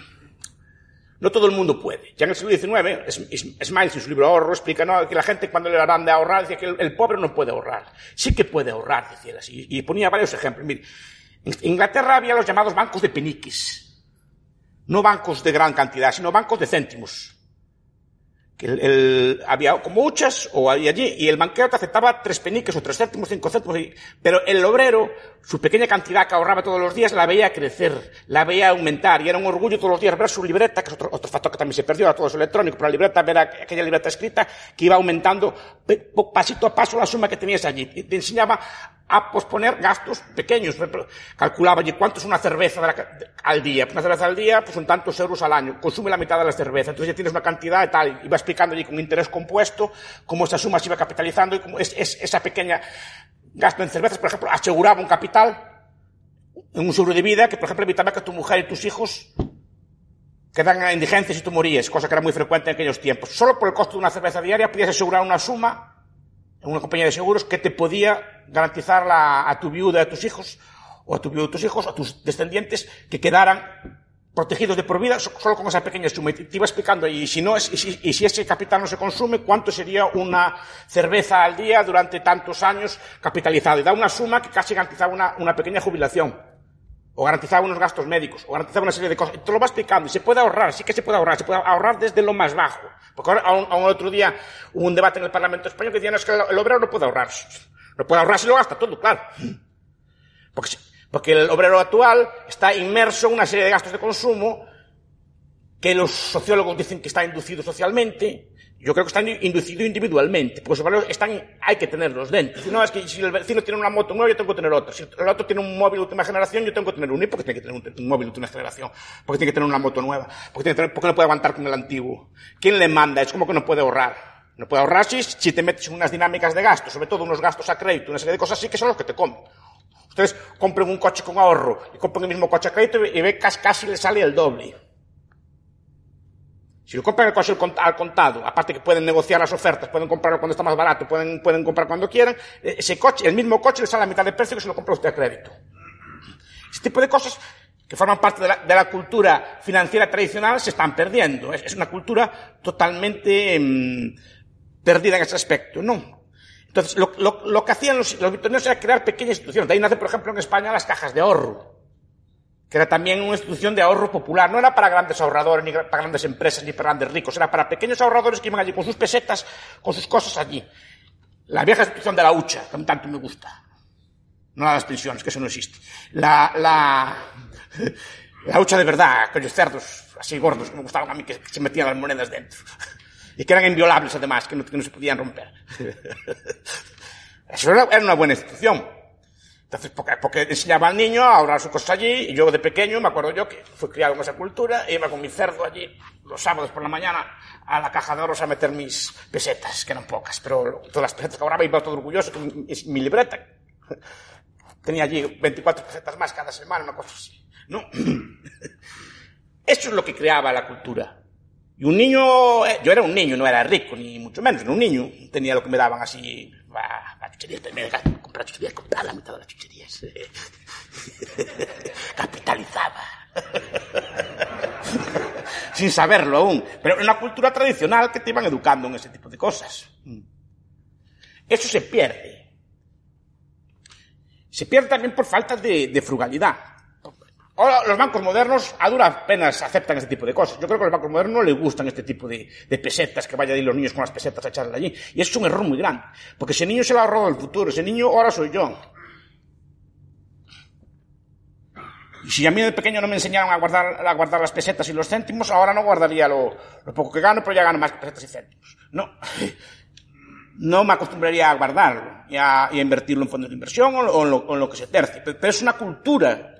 no todo el mundo puede. Ya en el siglo XIX, Smiles en su libro Ahorro explica ¿no? que la gente cuando le harán de ahorrar decía que el, el, pobre no puede ahorrar. Sí que puede ahorrar, decía así. Y ponía varios ejemplos. Mire, en Inglaterra había los llamados bancos de peniques no bancos de gran cantidad, sino bancos de céntimos. El, el, había como muchas o había allí, y el banquero te aceptaba tres peniques o tres céntimos, cinco céntimos, pero el obrero, su pequeña cantidad que ahorraba todos los días, la veía crecer, la veía aumentar, y era un orgullo todos los días ver su libreta, que es otro, otro factor que también se perdió, era todo eso electrónico, pero la libreta, ver aquella libreta escrita, que iba aumentando pasito a paso la suma que tenías allí. Y te enseñaba a posponer gastos pequeños. Calculaba allí cuánto es una cerveza la, de, al día. Una cerveza al día, pues son tantos euros al año. Consume la mitad de la cerveza. Entonces ya tienes una cantidad y tal. Iba explicando allí con interés compuesto cómo esa suma se iba capitalizando y cómo es, es, esa pequeña gasto en cervezas, por ejemplo, aseguraba un capital en un seguro de vida que, por ejemplo, evitaba que tu mujer y tus hijos quedaran a indigencias y tú morías, cosa que era muy frecuente en aquellos tiempos. Solo por el costo de una cerveza diaria podías asegurar una suma una compañía de seguros que te podía garantizar la, a tu viuda, a tus hijos, o a tu viuda, a tus hijos, a tus descendientes, que quedaran protegidos de por vida solo con esa pequeña suma. Te iba explicando, y si, no es, y si, ese capital no se consume, cuánto sería una cerveza al día durante tantos años capitalizado. Y da una suma que casi garantizaba una, una pequeña jubilación. O garantizaba unos gastos médicos, o garantizaba una serie de cosas. Te lo va explicando. Y se puede ahorrar, sí que se puede ahorrar. Se puede ahorrar desde lo más bajo. Porque ahora, a un, otro día hubo un debate en el Parlamento Español que decían es que el, el obrero no puede ahorrar. No puede ahorrar si lo gasta todo, claro. Porque, porque el obrero actual está inmerso en una serie de gastos de consumo que los sociólogos dicen que está inducido socialmente, yo creo que están inducidos individualmente, porque los valores están, hay que tenerlos dentro. Si no, es que si el vecino tiene una moto nueva, yo tengo que tener otra. Si el otro tiene un móvil de última generación, yo tengo que tener uno. ¿Y por qué tiene que tener un, un móvil de última generación? Porque tiene que tener una moto nueva. Porque, tiene que tener, porque no puede aguantar con el antiguo. ¿Quién le manda? Es como que no puede ahorrar. No puede ahorrar si, si te metes en unas dinámicas de gasto, sobre todo unos gastos a crédito, una serie de cosas así que son los que te comen. Ustedes compren un coche con ahorro y compren el mismo coche a crédito y ve casi, casi le sale el doble. Si lo compran el coche al contado, aparte que pueden negociar las ofertas, pueden comprarlo cuando está más barato, pueden, pueden comprar cuando quieran, e, ese coche, el mismo coche le sale a mitad de precio que se lo compra usted a crédito. Ese tipo de cosas que forman parte de la, de la cultura financiera tradicional se están perdiendo. Es, es una cultura totalmente eh, perdida en ese aspecto. No. Entonces, lo, lo, lo que hacían los, los victorianos era crear pequeñas instituciones. De ahí nace, por ejemplo, en España las cajas de ahorro, que era también una institución de ahorro popular. No era para grandes ahorradores, ni para grandes empresas, ni para grandes ricos. Era para pequeños ahorradores que iban allí con sus pesetas, con sus cosas allí. La vieja institución de la hucha, que tanto me gusta. No las pensiones, que eso no existe. La, la, [laughs] la hucha de verdad, aquellos cerdos así gordos que me gustaban a mí, que se metían las monedas dentro. [laughs] Y que eran inviolables, además, que no, que no se podían romper. [laughs] Eso era, era, una buena institución. Entonces, porque, porque, enseñaba al niño a ahorrar sus cosas allí, y yo de pequeño, me acuerdo yo que fui criado en esa cultura, e iba con mi cerdo allí, los sábados por la mañana, a la caja de ahorros a meter mis pesetas, que eran pocas, pero todas las pesetas que ahorraba iba todo orgulloso con mi, mi libreta. [laughs] Tenía allí 24 pesetas más cada semana, una cosa así. No. [clears throat] Eso es lo que creaba la cultura. Y un niño, eh, yo era un niño, no era rico, ni mucho menos, era un niño. Tenía lo que me daban así, va, la chuchería, dejaban comprar chuchería, comprar la mitad de las chucherías. [laughs] Capitalizaba. [laughs] Sin saberlo aún. Pero en una cultura tradicional que te iban educando en ese tipo de cosas. Eso se pierde. Se pierde también por falta de frugalidad. Ahora, los bancos modernos a duras penas aceptan este tipo de cosas. Yo creo que a los bancos modernos no les gustan este tipo de, pesetas, que vayan los niños con las pesetas a echarle allí. Y eso es un error muy grande. Porque ese niño se lo ha robado el futuro. Ese niño ahora soy yo. Y si a mí de pequeño no me enseñaron a guardar, las pesetas y los céntimos, ahora no guardaría lo, poco que gano, pero ya gano más pesetas y céntimos. No. [laughs] No me acostumbraría a guardarlo y a, invertirlo en fondos de inversión o, en lo, que se tercie. Pero, pero es una cultura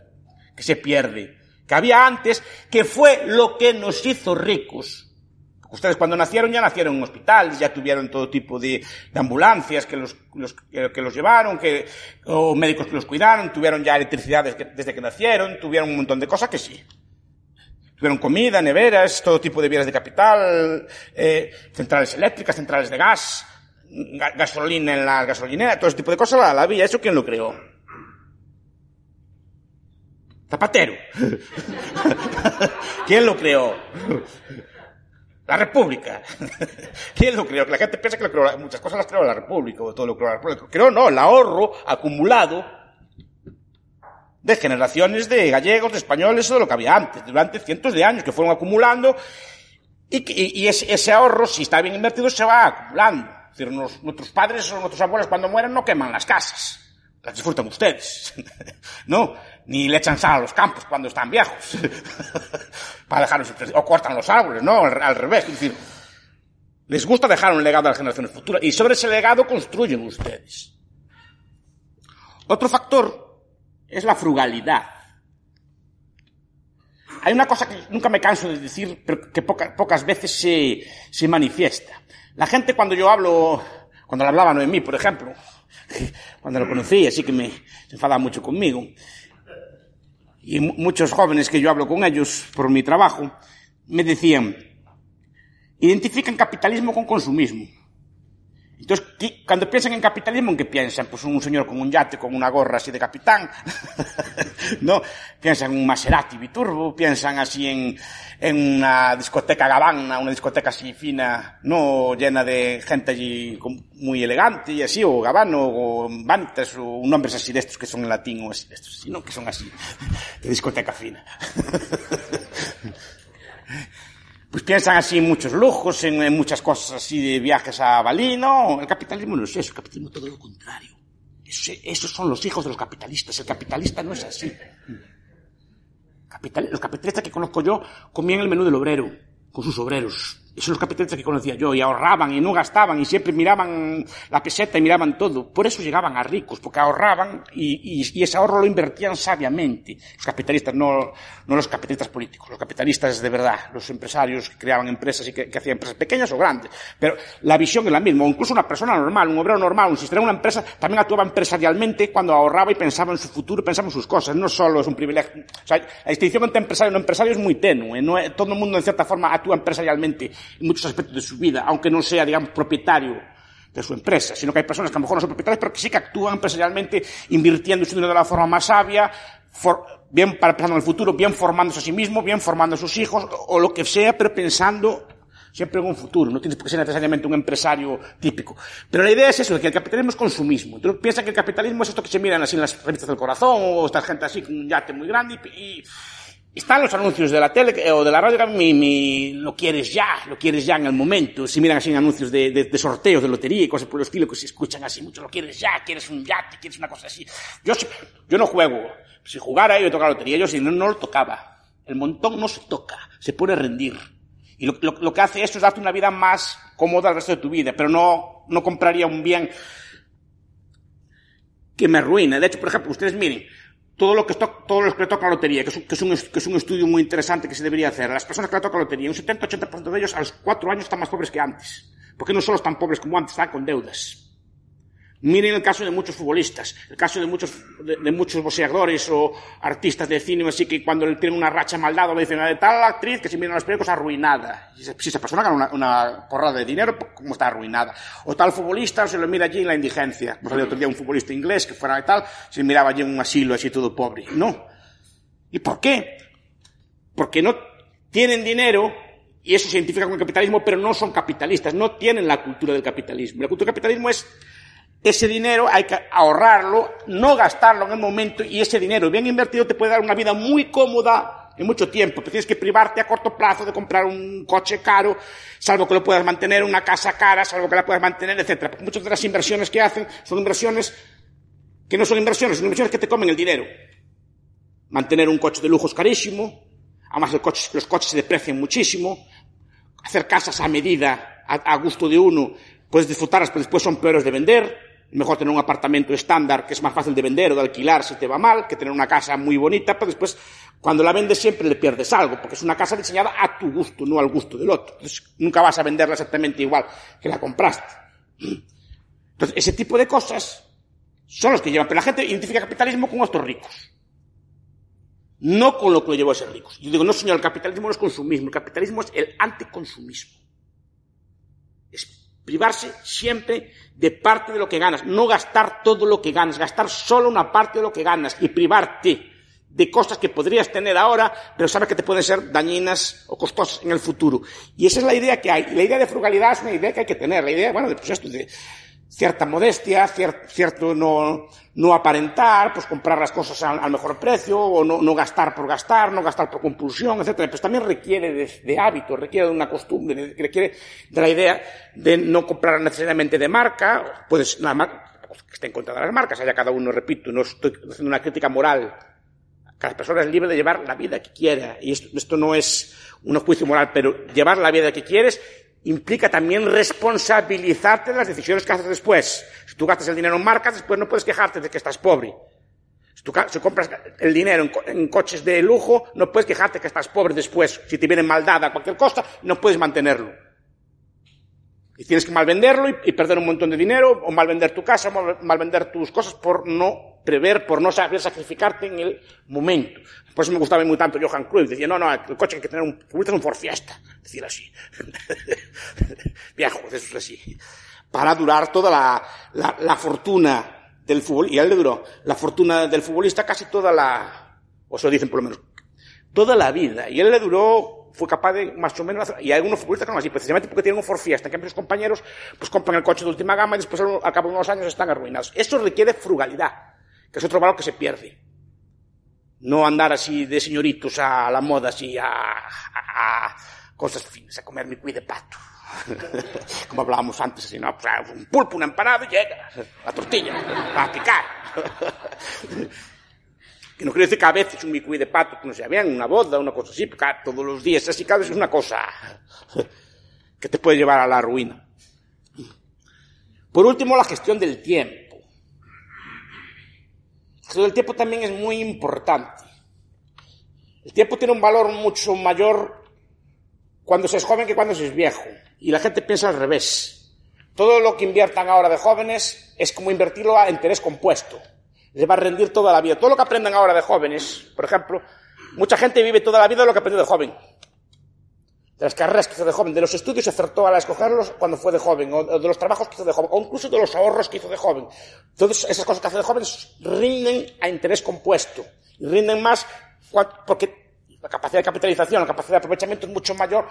se pierde, que había antes, que fue lo que nos hizo ricos. Ustedes cuando nacieron ya nacieron en hospitales, ya tuvieron todo tipo de, ambulancias que los, que los llevaron, que, o médicos que los cuidaron, tuvieron ya electricidad desde que, nacieron, tuvieron un montón de cosas que sí. Tuvieron comida, neveras, todo tipo de bienes de capital, eh, centrales eléctricas, centrales de gas, gasolina en la gasolinera, todo ese tipo de cosas la, la había. ¿Eso quién lo creó? Zapatero. [laughs] ¿Quién lo creó? La República. [laughs] ¿Quién lo creó? La gente piensa que lo creó, muchas cosas las creó la República, o todo lo creó la República. Creó no, el ahorro acumulado de generaciones de gallegos, de españoles, o de lo que había antes, durante cientos de años, que fueron acumulando, y, y, y ese, ese, ahorro, si está bien invertido, se va acumulando. Es decir, nos, nuestros padres o nuestros abuelos cuando mueren no queman las casas. Las disfrutan ustedes. [laughs] ¿No? Ni le echan sal a los campos cuando están viejos. [laughs] Para dejarlos, o cortan los árboles, ¿no? Al, al revés. Es decir, les gusta dejar un legado a las generaciones futuras. Y sobre ese legado construyen ustedes. Otro factor es la frugalidad. Hay una cosa que nunca me canso de decir, pero que poca, pocas veces se, se manifiesta. La gente cuando yo hablo, cuando le hablaba a Noemí, por ejemplo, [laughs] cuando lo conocí, así que me se enfadaba mucho conmigo. Y muchos jóvenes que yo hablo con ellos por mi trabajo, me decían, identifican capitalismo con consumismo. Entonces, cuando piensan en capitalismo, ¿en qué piensan? Pues un señor con un yate, con una gorra así de capitán, [laughs] ¿no? Piensan en un Maserati biturbo, piensan así en, en una discoteca gabana, una discoteca así fina, no llena de gente allí muy elegante y así, o gabano, o vantas, o nombres así de estos que son en latín, o así de estos, sino que son así, [laughs] de discoteca fina. [laughs] pues piensan así en muchos lujos, en, muchas cosas así de viajes a Bali, no, el capitalismo no es eso, el capitalismo es todo lo contrario. Eso, esos son los hijos de los capitalistas, el capitalista no es así. Los capitalistas que conozco yo comían el menú del obrero, con sus obreros. Esos los capitalistas que conocía yo, y ahorraban, y no gastaban, y siempre miraban la peseta y miraban todo. Por eso llegaban a ricos, porque ahorraban y, y, ese ahorro lo invertían sabiamente. Los capitalistas, no, no los capitalistas políticos, los capitalistas de verdad, los empresarios que creaban empresas y que hacían empresas pequeñas o grandes. Pero la visión es la misma. O incluso una persona normal, un obrero normal, un sistema, una empresa, también actuaba empresarialmente cuando ahorraba y pensaba en su futuro, pensaba en sus cosas. No solo es un privilegio. O sea, la distinción entre empresario y no empresario es muy tenue. No, todo el mundo, en cierta forma, actúa empresarialmente en muchos aspectos de su vida, aunque no sea, digamos, propietario de su empresa, sino que hay personas que a lo mejor no son propietarias, pero que sí que actúan empresarialmente, invirtiendo su dinero de la forma más sabia, for, bien para pensando en el futuro, bien formándose a sí mismo, bien formando a sus hijos, o, lo que sea, pero pensando siempre en un futuro, no tienes por qué ser necesariamente un empresario típico. Pero la idea es eso, que el capitalismo es consumismo. Tú piensas que el capitalismo es esto que se miran así en las revistas del corazón, o esta gente así con un yate muy grande, y, están los anuncios de la tele o de la radio, mi, mi, lo quieres ya, lo quieres ya en el momento. Si miran así anuncios de, de, de, sorteos, de lotería y cosas por el estilo, que se escuchan así mucho, lo quieres ya, quieres un yate, quieres una cosa así. Yo, yo no juego. Si jugara yo tocar la lotería, yo si no, no lo tocaba. El montón no se toca, se puede rendir. Y lo, lo, lo, que hace esto es darte una vida más cómoda al resto de tu vida, pero no, no compraría un bien que me arruine. De hecho, por ejemplo, ustedes miren, todo lo que todos los que le tocan lotería, que es, un, que, es un, que es un estudio muy interesante que se debería hacer, las personas que le tocan lotería, un 70-80% de ellos a los cuatro años están más pobres que antes. Porque no solo están pobres como antes, están con deudas. Miren el caso de muchos futbolistas, el caso de muchos, de, muchos boxeadores o artistas de cine, así que cuando tienen una racha maldada me dicen, de tal actriz que si miran los periódicos arruinada. Y si esa persona gana una, una, porrada de dinero, ¿cómo está arruinada? O tal futbolista se lo mira allí en la indigencia. Como salió otro día un futbolista inglés que fuera de tal, se miraba allí en un asilo así todo pobre. No. ¿Y por qué? Porque no tienen dinero y eso se identifica con el capitalismo, pero no son capitalistas, no tienen la cultura del capitalismo. La cultura del capitalismo es ese dinero hay que ahorrarlo, no gastarlo en el momento y ese dinero bien invertido te puede dar una vida muy cómoda en mucho tiempo. Pero tienes que privarte a corto plazo de comprar un coche caro, salvo que lo puedas mantener, una casa cara, salvo que la puedas mantener, etc. Porque muchas de las inversiones que hacen son inversiones que no son inversiones, son inversiones que te comen el dinero. Mantener un coche de lujo es carísimo, además coche, los coches se deprecian muchísimo, hacer casas a medida, a, a gusto de uno, puedes disfrutarlas, pero después son peores de vender, mejor tener un apartamento estándar que es más fácil de vender o de alquilar si te va mal, que tener una casa muy bonita, pero después cuando la vendes siempre le pierdes algo, porque es una casa diseñada a tu gusto, no al gusto del otro. Entonces nunca vas a venderla exactamente igual que la compraste. Entonces ese tipo de cosas son los que llevan, pero la gente identifica capitalismo con estos ricos. No con lo que lo llevó a ser ricos. Yo digo, no señor, el capitalismo no es consumismo, el capitalismo es el anticonsumismo. Privarse siempre de parte de lo que ganas, no gastar todo lo que ganas, gastar solo una parte de lo que ganas y privarte de cosas que podrías tener ahora, pero sabes que te pueden ser dañinas o costosas en el futuro. Y esa es la idea que hay. La idea de frugalidad es una idea que hay que tener. La idea, bueno, de, pues esto, de cierta modestia, cier, cierto no, no aparentar, pues comprar las cosas al, mejor precio, o no, no, gastar por gastar, no gastar por compulsión, etc. Pues también requiere de, de hábito, requiere de una costumbre, requiere de la idea de no comprar necesariamente de marca, puedes, la marca, que esté en contra de las marcas, haya cada uno, repito, no estoy haciendo una crítica moral. Cada persona es libre de llevar la vida que quiera, y esto, esto no es un juicio moral, pero llevar la vida que quieres implica también responsabilizarte de las decisiones que haces después. Si tú gastas el dinero en marcas, después no puedes quejarte de que estás pobre. Si tú compras el dinero en, co en, coches de lujo, no puedes quejarte que estás pobre después. Si te viene mal dada cualquier cosa, no puedes mantenerlo. Y tienes que malvenderlo y, y perder un montón de dinero, o malvender tu casa, o malvender tus cosas por no prever, por no saber sacrificarte en el momento. Por eso me gustaba muy tanto Johan Cruyff. Decía, no, no, el coche hay que tener un, un Ford Fiesta. Así. [laughs] Viejo, eso es así. Para durar toda la, la, la fortuna del fútbol, y a él le duró, la fortuna del futbolista casi toda la, o eso dicen por lo menos, toda la vida. Y él le duró, fue capaz de más o menos, y hay algunos futbolistas que no así, precisamente porque tienen un Ford Fiesta, cambio sus compañeros, pues compran el coche de última gama y después al cabo de unos años están arruinados. Eso requiere frugalidad, que es otro valor que se pierde. No andar así de señoritos a la moda, así a, a, a cosas finas, a comer mi cuy de pato. [laughs] Como hablábamos antes, así, ¿no? Pues, un pulpo, una empanada y llega la tortilla, a picar. [laughs] que no quiere decir que a veces un micuí de pato, que no sea bien, una boda, una cosa así, porque todos los días así, cada vez es una cosa [laughs] que te puede llevar a la ruina. Por último, la gestión del tiempo. El tiempo también es muy importante. El tiempo tiene un valor mucho mayor cuando se es joven que cuando se es viejo. Y la gente piensa al revés. Todo lo que inviertan ahora de jóvenes es como invertirlo a interés compuesto. Les va a rendir toda la vida. Todo lo que aprendan ahora de jóvenes, por ejemplo, mucha gente vive toda la vida lo que aprendió de joven. De las carreras que hizo de joven, de los estudios acertó a escogerlos cuando fue de joven, o de los trabajos que hizo de joven, o incluso de los ahorros que hizo de joven. Todas esas cosas que hace de jóvenes rinden a interés compuesto. Rinden más porque la capacidad de capitalización, la capacidad de aprovechamiento es mucho mayor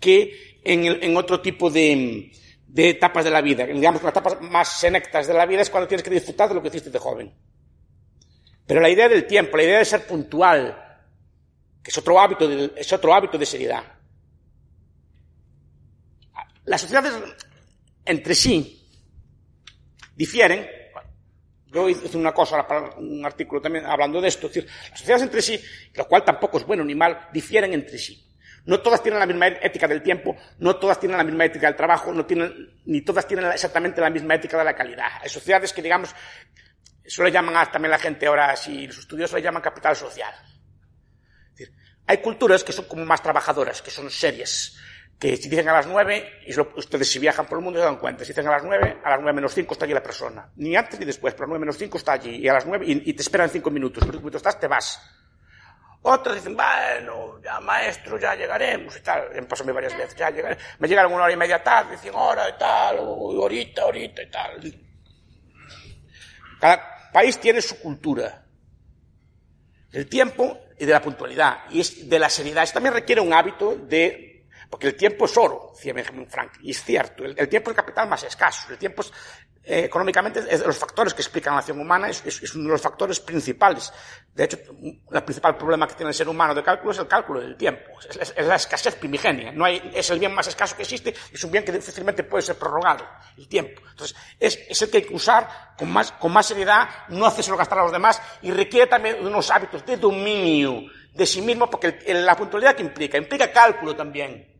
que en, otro tipo de, etapas de la vida. Digamos que las etapas más senectas de la vida es cuando tienes que disfrutar de lo que hiciste de joven. Pero la idea del tiempo, la idea de ser puntual, que es otro hábito es otro hábito de seriedad. Las sociedades entre sí difieren. Yo hice una cosa un artículo también hablando de esto. Es decir, las sociedades entre sí, lo cual tampoco es bueno ni mal, difieren entre sí. No todas tienen la misma ética del tiempo, no todas tienen la misma ética del trabajo, no tienen, ni todas tienen exactamente la misma ética de la calidad. Hay sociedades que, digamos, eso le llaman también la gente ahora, si los estudiosos le llaman capital social. hay culturas que son como más trabajadoras, que son serias, que si dicen a las nueve, y ustedes si viajan por el mundo se dan cuenta, si dicen a las nueve, a las nueve menos cinco está allí la persona. Ni antes ni después, pero a las nueve menos cinco está allí, y a las nueve, y, te esperan cinco minutos, pero minutos estás, te vas. Otros dicen, bueno, ya maestro, ya llegaremos y tal. Me pasó varias veces, ya llegaré. Me llegaron una hora y media tarde, dicen hora y tal, horita, horita y tal. Cada país tiene su cultura. El tiempo y de la puntualidad y es de la seriedad. Eso también requiere un hábito de porque el tiempo es oro, decía Benjamin Franklin, y es cierto, el, tiempo es el capital más escaso, el tiempo es, eh, económicamente, es de los factores que explican la acción humana, es, es, uno de los factores principales. De hecho, el principal problema que tiene el ser humano de cálculo es el cálculo del tiempo, es, es la escasez primigenia, no hay, es el bien más escaso que existe, es un bien que difícilmente puede ser prorrogado, el tiempo. Entonces, es, es el que hay que usar con más, con más seriedad, no hacérselo gastar a los demás, y requiere también unos hábitos de dominio de sí mismo, porque la puntualidad que implica, implica cálculo también.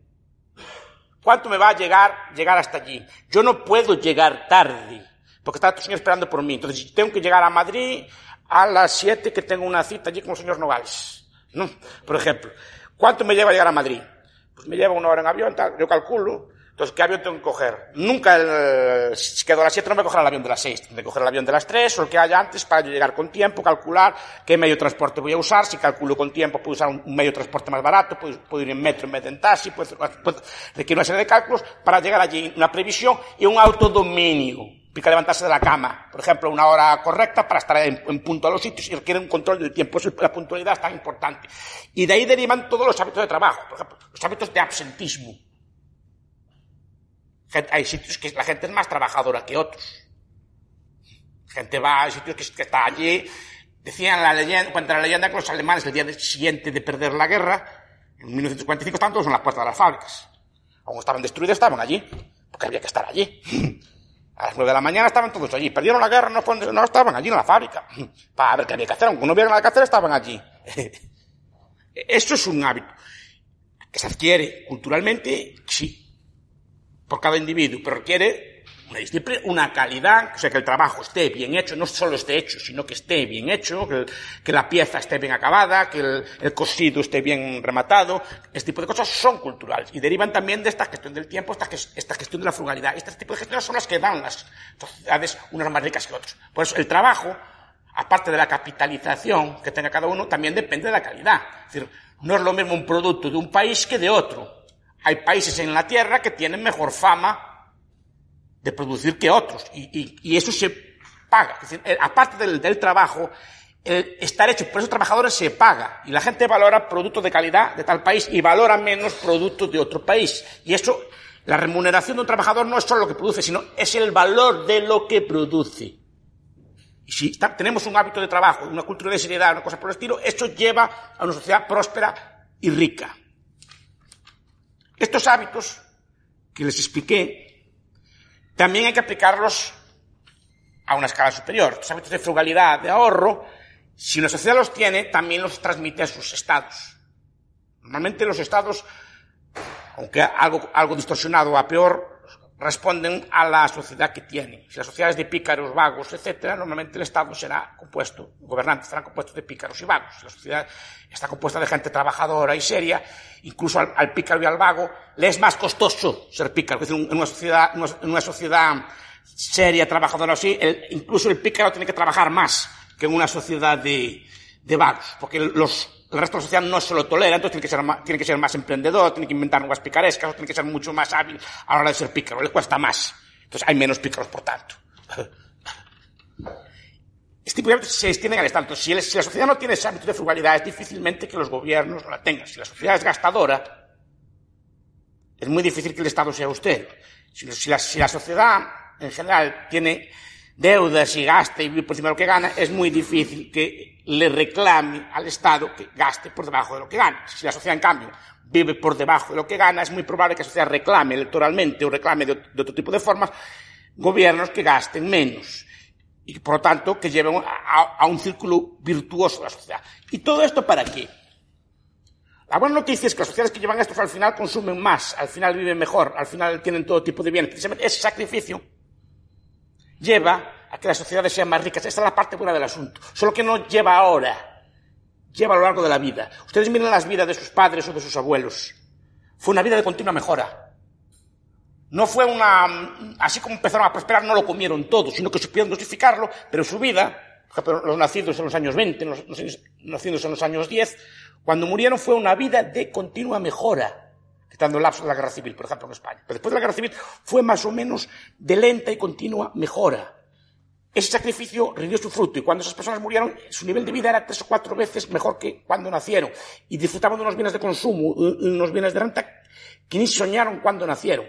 ¿Cuánto me va a llegar llegar hasta allí? Yo no puedo llegar tarde, porque está tu señor esperando por mí. Entonces, tengo que llegar a Madrid a las 7 que tengo una cita allí con el señor Nogales. ¿no? Por ejemplo, ¿cuánto me lleva llegar a Madrid? Pues me lleva una hora en avión, tal, yo calculo, entonces, ¿qué avión tengo que coger? Nunca, el, si quedo a las 7 no me cogerá el avión de las 6. Tengo que coger el avión de las 3 o el que haya antes para llegar con tiempo, calcular qué medio de transporte voy a usar. Si calculo con tiempo, puedo usar un, medio de transporte más barato, puedo, ir en metro en vez de en taxi, puedo, puedo, requiere una serie de cálculos para llegar allí, una previsión y un autodominio. Pica levantarse de la cama, por ejemplo, una hora correcta para estar en, punto a los sitios y requiere un control del tiempo. Eso, la puntualidad es tan importante. Y de ahí derivan todos los hábitos de trabajo. Por ejemplo, los hábitos de absentismo hay sitios que la gente es más trabajadora que otros. Gente va a sitios que, está allí. Decían la leyenda, cuenta la leyenda que los alemanes el día siguiente de perder la guerra, en 1945 estaban todos en las puertas de las fábricas. Aún estaban destruidas, estaban allí. Porque había que estar allí. [laughs] A las nueve de la mañana estaban todos allí. Perdieron la guerra, no, no estaban allí en la fábrica. [laughs] Para ver qué había que hacer. Aunque no vieron nada que hacer, estaban allí. [laughs] Eso es un hábito que se adquiere culturalmente, sí, por cada individuo, pero requiere una una calidad, o sea, que el trabajo esté bien hecho, no solo esté hecho, sino que esté bien hecho, que, la pieza esté bien acabada, que el, cosido esté bien rematado. Este tipo de cosas son culturales y derivan también de esta gestión del tiempo, esta, esta gestión de la frugalidad. Este tipo de gestiones son las que dan las sociedades unas más ricas que otras. Por eso el trabajo, aparte de la capitalización que tenga cada uno, también depende de la calidad. Es decir, no es lo mismo un producto de un país que de otro. Hay países en la Tierra que tienen mejor fama de producir que otros. Y, eso se paga. aparte del, trabajo, el estar hecho por esos trabajadores se paga. Y la gente valora productos de calidad de tal país y valora menos productos de otro país. Y eso, la remuneración de un trabajador no es solo lo que produce, sino es el valor de lo que produce. Y si tenemos un hábito de trabajo, una cultura de seriedad, una cosa por el estilo, eso lleva a una sociedad próspera y rica. Estos hábitos que les expliqué, también hay que aplicarlos a una escala superior. Estos hábitos de frugalidad, de ahorro, si una sociedad los tiene, también los transmite a sus estados. Normalmente los estados, aunque algo, algo distorsionado a peor, responden a la sociedad que tienen. Si la sociedad es de pícaros, vagos, etcétera, normalmente el Estado será compuesto, gobernantes serán compuestos de pícaros y vagos. Si la sociedad está compuesta de gente trabajadora y seria, incluso al, pícaro y al vago le es más costoso ser pícaro. Es decir, en una sociedad, en una sociedad seria, trabajadora así, incluso el pícaro tiene que trabajar más que en una sociedad de vagos, porque los el resto de la sociedad no se lo tolera, entonces tiene que ser más, tiene que ser más emprendedor, tiene que inventar nuevas picarescas, tiene que ser mucho más hábil a la hora de ser pícaro, le cuesta más. Entonces hay menos pícaros, por tanto. Este tipo de hábitos se extienden al Estado. Si, la sociedad no tiene ese hábito de frugalidad, es difícilmente que los gobiernos la tengan. Si la sociedad es gastadora, es muy difícil que el Estado sea usted. Si, la, si la sociedad en general tiene deudas y gasta y vive por encima de lo que gana, es muy difícil que le reclame al Estado que gaste por debajo de lo que gana. Si la sociedad, en cambio, vive por debajo de lo que gana, es muy probable que la sociedad reclame electoralmente o reclame de, otro tipo de formas gobiernos que gasten menos y, por lo tanto, que lleven a, un círculo virtuoso de la sociedad. ¿Y todo esto para qué? La buena noticia es que las sociedades que llevan esto al final consumen más, al final viven mejor, al final tienen todo tipo de bienes. Precisamente ese sacrificio lleva a que las sociedades sean más ricas. Esta es la parte buena del asunto. Solo que no lleva ahora, lleva a lo largo de la vida. Ustedes miren las vidas de sus padres o de sus abuelos. Fue una vida de continua mejora. No fue una... Así como empezaron a prosperar, no lo comieron todo, sino que supieron dosificarlo, pero su vida, los nacidos en los años 20, los, los nacidos en los años 10, cuando murieron fue una vida de continua mejora quitando el lapso de la guerra civil, por ejemplo, en España. Pero después de la guerra civil fue más o menos de lenta y continua mejora. Ese sacrificio rindió su fruto y cuando esas personas murieron, su nivel de vida era tres o cuatro veces mejor que cuando nacieron y disfrutaban de unos bienes de consumo, unos bienes de renta que ni soñaron cuando nacieron.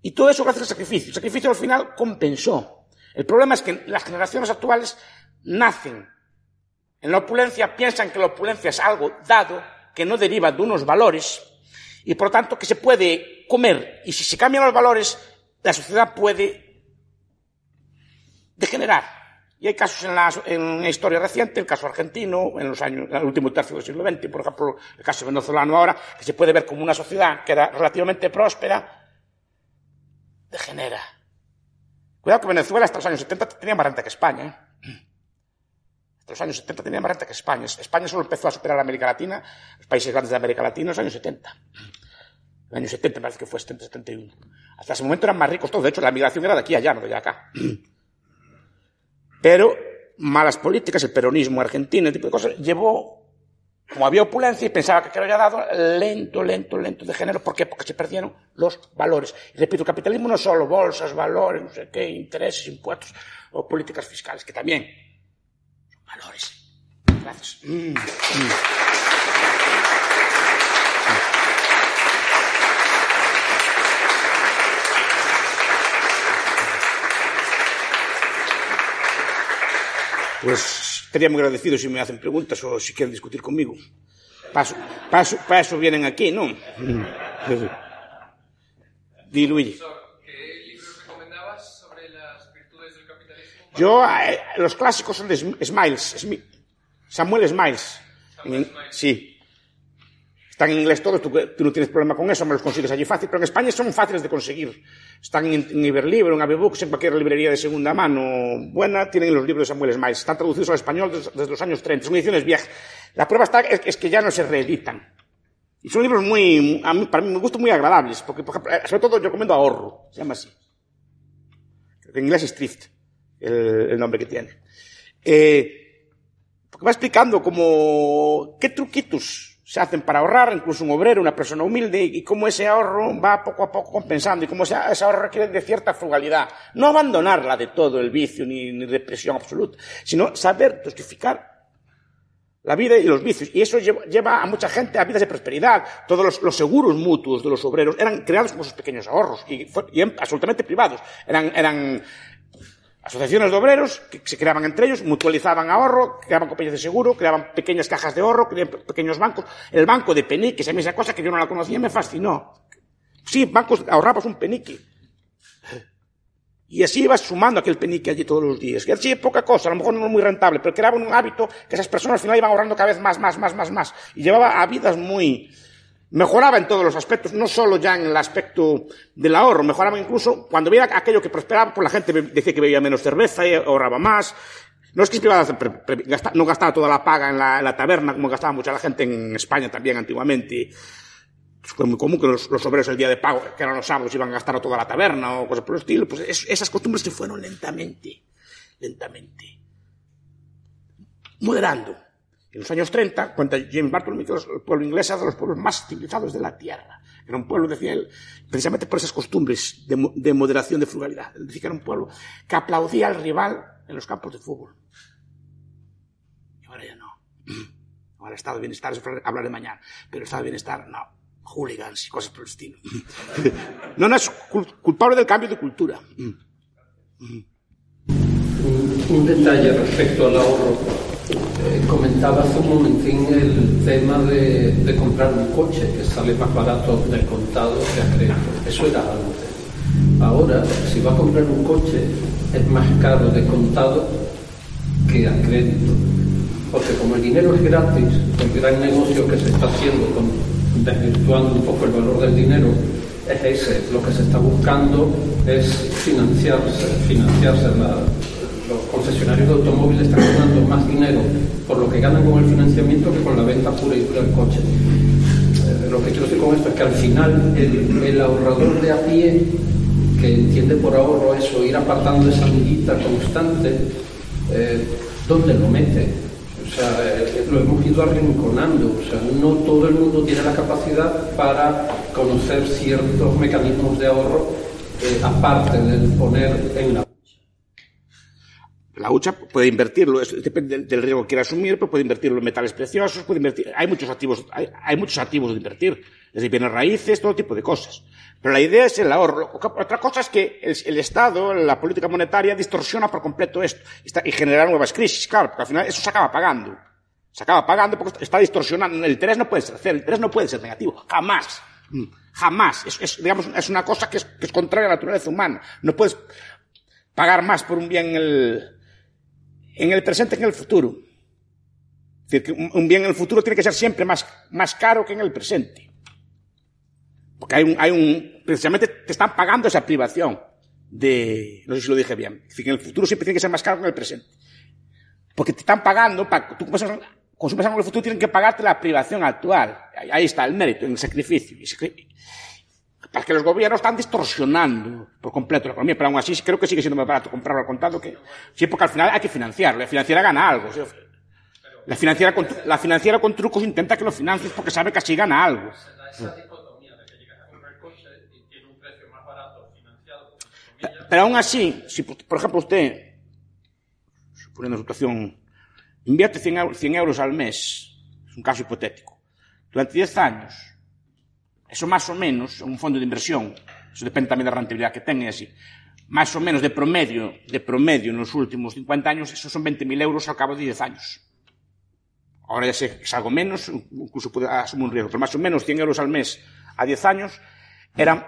Y todo eso gracias al sacrificio. El sacrificio al final compensó. El problema es que las generaciones actuales nacen en la opulencia, piensan que la opulencia es algo dado que no deriva de unos valores y por lo tanto que se puede comer. Y si se cambian los valores, la sociedad puede degenerar. Y hay casos en la, en la historia reciente, el caso argentino, en los años, en el último tercio del siglo XX, por ejemplo, el caso venezolano ahora, que se puede ver como una sociedad que era relativamente próspera, degenera. Cuidado que Venezuela hasta los años 70 tenía más renta que España. ¿eh? Hasta los años 70 tenía más renta que España. España solo empezó a superar a América Latina, los países grandes de América Latina, en los años 70. En los años 70 me parece que fue 70, 71. Hasta ese momento eran más ricos todos. De hecho, la migración era de aquí a allá, no de acá. Pero malas políticas, el peronismo argentino, ese tipo de cosas, llevó, como había opulencia y pensaba que, lo había dado, lento, lento, lento de género. ¿Por qué? Porque se perdieron los valores. Y repito, el capitalismo no es solo bolsas, valores, no sé qué, intereses, impuestos o políticas fiscales, que también valores. Gracias. Mm, mm. Pues estaría muy agradecido si me hacen preguntas o si quieren discutir conmigo. Paso, paso, para eso vienen aquí, ¿no? Di Luigi. ¿Qué libros recomendabas sobre las virtudes del capitalismo? Yo, eh, los clásicos son de Smiles, Smi- Samuel Smiles. Samuel Smiles. Sí. Están en inglés todos, tú, tú no tienes problema con eso, me los consigues allí fácil, pero en España son fáciles de conseguir. Están en, en Iberlibro, en Avebooks, en cualquier librería de segunda mano buena, tienen los libros de Samuel Smiles. Están traducidos al español desde, desde los años 30, son ediciones viejas. La prueba está es, es que ya no se reeditan. Y son libros muy, a mí, para mí me gustan muy agradables, porque, por ejemplo, eh, sobre todo yo recomiendo Ahorro, se llama así. En inglés es Thrift, el, el nombre que tiene. Eh, porque va explicando como qué truquitos se hacen para ahorrar, incluso un obrero, una persona humilde, y cómo ese ahorro va poco a poco compensando, y cómo ese, ahorro requiere de cierta frugalidad. No abandonarla de todo el vicio ni, ni represión absoluta, sino saber justificar la vida y los vicios. Y eso lleva, a mucha gente a vidas de prosperidad. Todos los, los seguros mutuos de los obreros eran creados como sus pequeños ahorros y, y absolutamente privados. Eran, eran asociaciones de obreros que se creaban entre ellos, mutualizaban ahorro, creaban compañías de seguro, creaban pequeñas cajas de ahorro, creaban pe- pequeños bancos. El banco de peniques, a mí esa cosa que yo no la conocía me fascinó. Sí, bancos, ahorrabas un penique. Y así ibas sumando aquel penique allí todos los días. Que así poca cosa, a lo mejor no muy rentable, pero creaba un hábito que esas personas al final iban ahorrando cada vez más, más, más, más, más. Y llevaba a vidas muy... Mejoraba en todos los aspectos, no solo ya en el aspecto del ahorro, mejoraba incluso cuando veía aquello que prosperaba, pues la gente decía que bebía menos cerveza y ahorraba más. No es que no gastaba toda la paga en la, taberna como gastaba mucha la gente en España también antiguamente. Fue muy común que los, los obreros el día de pago, que eran los sábados, iban a gastar toda la taberna o cosas por el estilo. Pues es- esas costumbres se fueron lentamente, lentamente, moderando. En los años 30, cuenta James Bartholomew que el pueblo inglés era de los pueblos más civilizados de la tierra. Era un pueblo, decía él, precisamente por esas costumbres de moderación, de frugalidad. Él decía que era un pueblo que aplaudía al rival en los campos de fútbol. Y ahora ya no. [clears throat] Ahora el estado de bienestar es hablar de mañana, pero el estado de bienestar no. hooligans y cosas por el estilo. [laughs] no, no es culpable del cambio de cultura. Un, detalle respecto al ahorro. Eh, comentaba hace un momentín el tema de, comprar un coche que sale más barato del contado que a crédito. Eso era antes. Ahora, si va a comprar un coche, es más caro de contado que a crédito. Porque como el dinero es gratis, el gran negocio que se está haciendo, con, desvirtuando un poco el valor del dinero, es ese. Lo que se está buscando es financiarse, financiarse. los concesionarios de automóviles están ganando más dinero por lo que ganan con el financiamiento que con la venta pura y dura del coche. Eh, lo que quiero decir con esto es que al final el, ahorrador de a pie que entiende por ahorro eso, ir apartando esa amiguita constante, eh, ¿dónde lo mete? O sea, eh, lo hemos ido arrinconando. O sea, no todo el mundo tiene la capacidad para conocer ciertos mecanismos de ahorro, aparte del poner en la la hucha puede invertirlo, depende del riesgo que quiera asumir, pero puede invertirlo en metales preciosos, puede invertir, hay muchos activos, hay, hay muchos activos de invertir, desde bienes raíces, todo tipo de cosas. Pero la idea es el ahorro. Otra cosa es que el, Estado, la política monetaria, distorsiona por completo esto y genera nuevas crisis, claro, porque al final eso se acaba pagando. Se acaba pagando porque está distorsionando. El interés no puede ser cero, el interés no puede ser negativo, jamás. Mm, jamás. Es, digamos, es una cosa que es, contraria a la naturaleza humana. No puedes pagar más por un bien en el, en el presente que en el futuro. Es decir, que un bien en el futuro tiene que ser siempre más, más caro que en el presente. Porque hay un, hay un, precisamente te están pagando esa privación de, no sé si lo dije bien, es decir, que en el futuro siempre tiene que ser más caro que en el presente. Porque te están pagando, para, tú consumes algo en el futuro, tienen que pagarte la privación actual. Ahí está el mérito, el sacrificio. Para que los gobiernos están distorsionando por completo la economía, pero aún así creo que sigue siendo más barato comprarlo al contado que, sí, porque al final hay que financiarlo, la financiera gana algo. La financiera con, la trucos intenta que lo financies porque sabe que así gana algo. Pero aún así, si por ejemplo usted, suponiendo una situación, invierte 100 euros al mes, es un caso hipotético, durante 10 años, eso más o menos, un fondo de inversión, eso depende también de la rentabilidad que tenga y así, más o menos de promedio, de promedio en los últimos 50 años, eso son 20.000 euros al cabo de 10 años. Ahora ya sé que es algo menos, incluso puede asumir un riesgo, pero más o menos 100 euros al mes a 10 años eran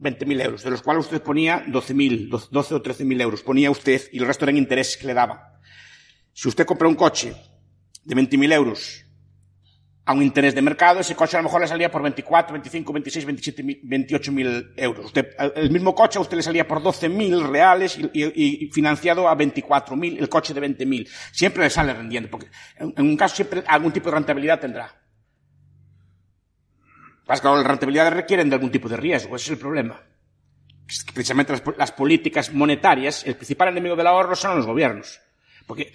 20.000 euros, de los cuales usted ponía 12.000, 12 o 13.000 euros. Ponía usted y el resto eran intereses que le daban. Si usted compra un coche de 20.000 euros a un interés de mercado, ese coche a lo mejor le salía por 24, 25, 26, 27, 28.000 euros. Usted, el mismo coche a usted le salía por 12.000 reales y, financiado a 24.000 el coche de 20.000. Siempre le sale rendiendo, porque en, un caso siempre algún tipo de rentabilidad tendrá. Las, claro, las rentabilidades requieren de algún tipo de riesgo, ese es el problema. Precisamente las, las, políticas monetarias, el principal enemigo del ahorro son los gobiernos. Porque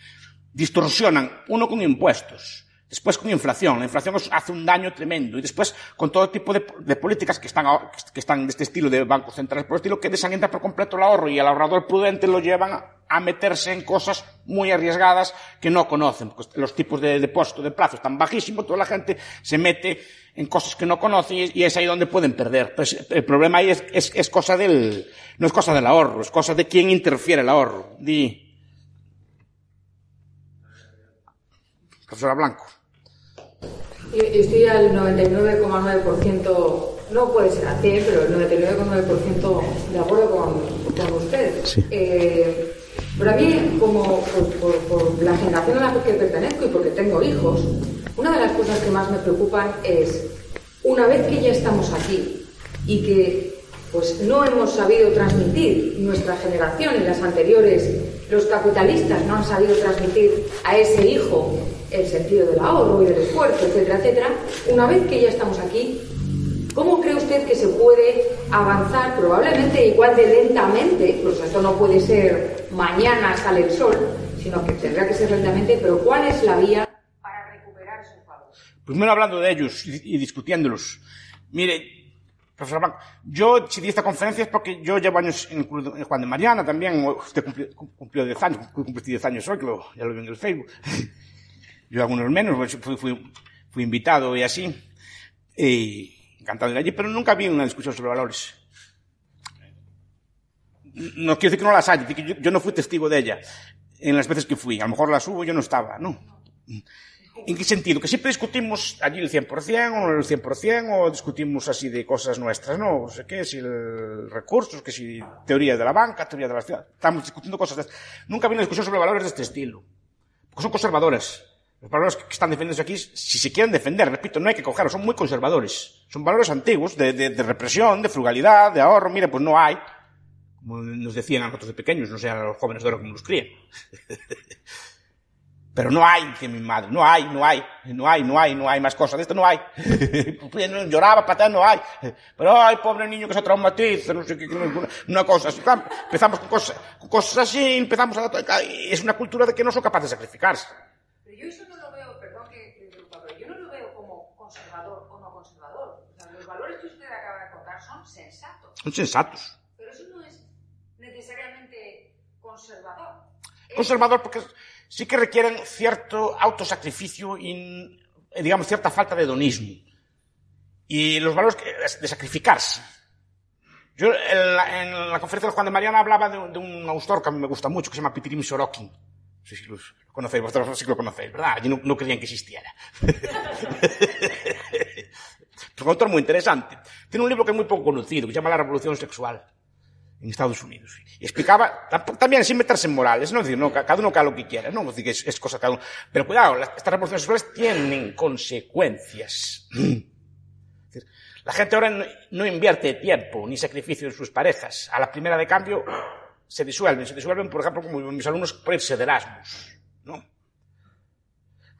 distorsionan, uno con impuestos, después con inflación. La inflación hace un daño tremendo. Y después con todo tipo de, políticas que están, que están de este estilo de bancos centrales, por el estilo, que desalientan por completo el ahorro y al ahorrador prudente lo llevan a meterse en cosas muy arriesgadas que no conocen. Porque los tipos de depósito de plazo están bajísimos, toda la gente se mete en cosas que no conocen y es ahí donde pueden perder. Pues el problema ahí es, es, es cosa del, no es cosa del ahorro, es cosa de quién interfiere el ahorro. Di. Profesora Blanco. Estoy al 99,9%, no puede ser a 100, pero el 99,9% de acuerdo con, con usted. Sí. Eh, pero a mí, como por, por, por la generación a la que pertenezco y porque tengo hijos, una de las cosas que más me preocupan es, una vez que ya estamos aquí y que pues no hemos sabido transmitir nuestra generación y las anteriores, los capitalistas no han sabido transmitir a ese hijo el sentido del ahorro y del esfuerzo, etcétera, etcétera, una vez que ya estamos aquí, ¿cómo cree usted que se puede avanzar probablemente igual de lentamente? Pues esto no puede ser mañana sale el sol, sino que tendrá que ser lentamente, pero ¿cuál es la vía Primero hablando de ellos y, discutiéndolos. Mire, profesor Blanco, yo si di esta conferencia es porque yo llevo años en Juan de Mariana también, usted cumplió, cumplió 10 años, cumplí 10 años hoy, que lo, ya lo vi en el Facebook. Yo algunos menos, pues, fui, fui, fui invitado y así. Y encantado de ir allí, pero nunca vi una discusión sobre valores. No quiero decir que no las haya, yo, yo no fui testigo de ella en las veces que fui. A lo mejor las hubo, yo no estaba, ¿no? ¿En qué sentido? Que siempre discutimos allí el 100% o no el 100% o discutimos así de cosas nuestras, ¿no? O sea, ¿qué? Si el recursos, que si teoría de la banca, teoría de la ciudad. Estamos discutiendo cosas de... Nunca vi una discusión sobre valores de este estilo. Porque son conservadores. Los valores que están defendiendo aquí, si se quieren defender, repito, no hay que cogerlos, son muy conservadores. Son valores antiguos, de, de, de represión, de frugalidad, de ahorro. Mire, pues no hay. Como nos decían a nosotros de pequeños, no sé a los jóvenes de ahora como los crían. [laughs] Pero no hay, dice mi madre, no hay, no hay, no hay, no hay, no hay más cosas de esto, no hay. [laughs] Lloraba, patada, no hay. Pero ay, pobre niño que se traumatiza, no sé qué, una cosa. Empezamos con cosas, con cosas así, empezamos a... Es una cultura de que no son capaces de sacrificarse. Yo eso no lo veo, perdón que, que pero yo no lo veo como conservador o no conservador. O sea, los valores que usted acaba de contar son sensatos. Son sensatos. Pero eso no es necesariamente conservador. Conservador porque sí que requieren cierto autosacrificio y, digamos, cierta falta de hedonismo. Y los valores de sacrificarse. Yo en la, en la conferencia de Juan de Mariana hablaba de, de, un autor que a mí me gusta mucho, que se llama Pitirim Sorokin. No sé si lo conocéis, vosotros sí que lo conocéis, ¿verdad? Allí no, no creían que existiera. [laughs] es un autor muy interesante. Tiene un libro que es muy poco conocido, que se llama La Revolución Sexual en Estados Unidos. Y explicaba, también sin meterse en morales, ¿no? Es decir, no, cada uno haga lo que quiera, ¿no? Es decir, es, es cosa cada uno. Pero cuidado, las, estas revoluciones sexuales tienen consecuencias. [clears throat] La gente ahora no, no, invierte tiempo ni sacrificio en sus parejas. A la primera de cambio se disuelven. Se disuelven, por ejemplo, como mis alumnos, por de Erasmus, ¿no?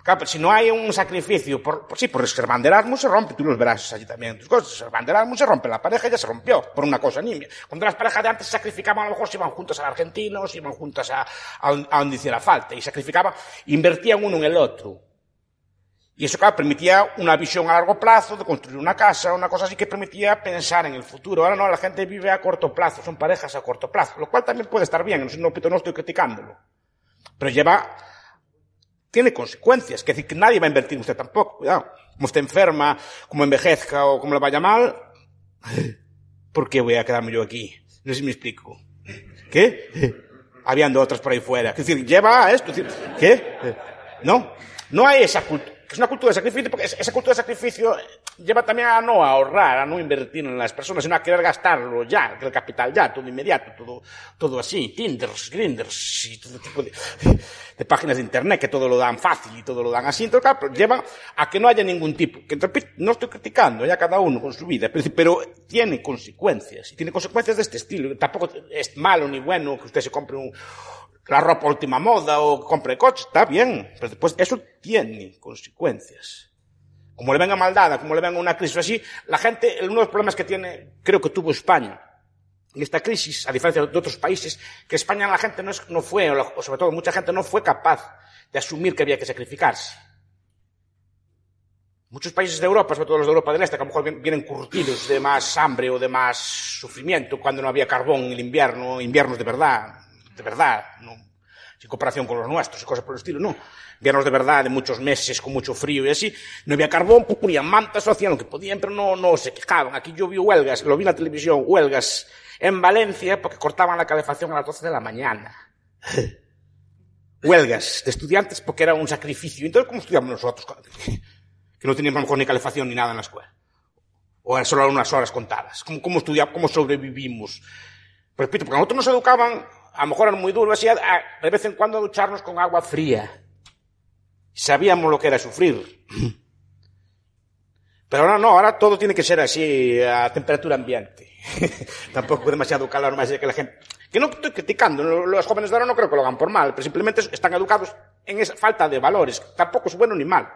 Claro, si no hay un sacrificio, por, por sí, por ser van de Erasmus se rompe, tú los verás allí también tus cosas, ser van de Erasmus se rompe, la pareja ya se rompió, por una cosa nimia. Cuando las parejas de antes sacrificaban, a lo mejor se iban juntas al argentino, se iban juntas a, a, a donde hiciera falta, y sacrificaban, invertían uno en el otro. Y eso, claro, permitía una visión a largo plazo de construir una casa, una cosa así que permitía pensar en el futuro. Ahora no, la gente vive a corto plazo, son parejas a corto plazo, lo cual también puede estar bien, no, no estoy criticándolo. Pero lleva tiene consecuencias. Que decir que nadie va a invertir en usted tampoco. Cuidado. Como usted enferma, como envejezca o como le vaya mal, ¿por qué voy a quedarme yo aquí? No sé si me explico. ¿Qué? Habiendo otras por ahí fuera. Es decir, lleva a esto. ¿Qué? No. No hay esa cultura. Es una cultura de sacrificio, porque esa cultura de sacrificio lleva también a no ahorrar, a no invertir en las personas, sino a querer gastarlo ya, el capital ya, todo inmediato, todo, todo así, Tinders, Grinders y todo tipo de, páginas de internet que todo lo dan fácil y todo lo dan así. Entonces, claro, lleva a que no haya ningún tipo, que no estoy criticando ya cada uno con su vida, pero, pero tiene consecuencias, y tiene consecuencias de este estilo. Tampoco es malo ni bueno que usted se compre un, la ropa última moda o compre coche, está bien, pero después eso tiene consecuencias. Como le venga maldada, como le venga una crisis así, la gente, uno de los problemas que tiene, creo que tuvo España, en esta crisis, a diferencia de otros países, que España la gente no, es, no fue, o sobre todo mucha gente no fue capaz de asumir que había que sacrificarse. Muchos países de Europa, sobre todo los de Europa del Este, que a lo mejor vienen curtidos de más hambre o de más sufrimiento cuando no había carbón en el invierno, inviernos de verdad, de verdad, no, sin comparación con los nuestros y cosas por el estilo, no. Inviernos de verdad, de muchos meses, con mucho frío y así. No había carbón, pues ponían mantas hacían lo que podían, pero no, no se quejaban. Aquí yo vi huelgas, lo vi en la televisión, huelgas en Valencia porque cortaban la calefacción a las 12 de la mañana. [laughs] huelgas de estudiantes porque era un sacrificio. Entonces, ¿cómo estudiamos nosotros? [laughs] Que no teníamos mejor ni calefacción ni nada en la escuela. O eran solo unas horas contadas. ¿Cómo, cómo estudiamos, cómo sobrevivimos? Pues repito, porque nosotros nos educaban a lo mejor era muy duro, así, de vez en cuando ducharnos con agua fría. Sabíamos lo que era sufrir. [clears throat] Pero ahora no, ahora todo tiene que ser así, a temperatura ambiente. [laughs] Tampoco demasiado calor, más de que la gente... Que no estoy criticando, los jóvenes de ahora no creo que lo hagan por mal, pero simplemente están educados en esa falta de valores. Tampoco es bueno ni mal.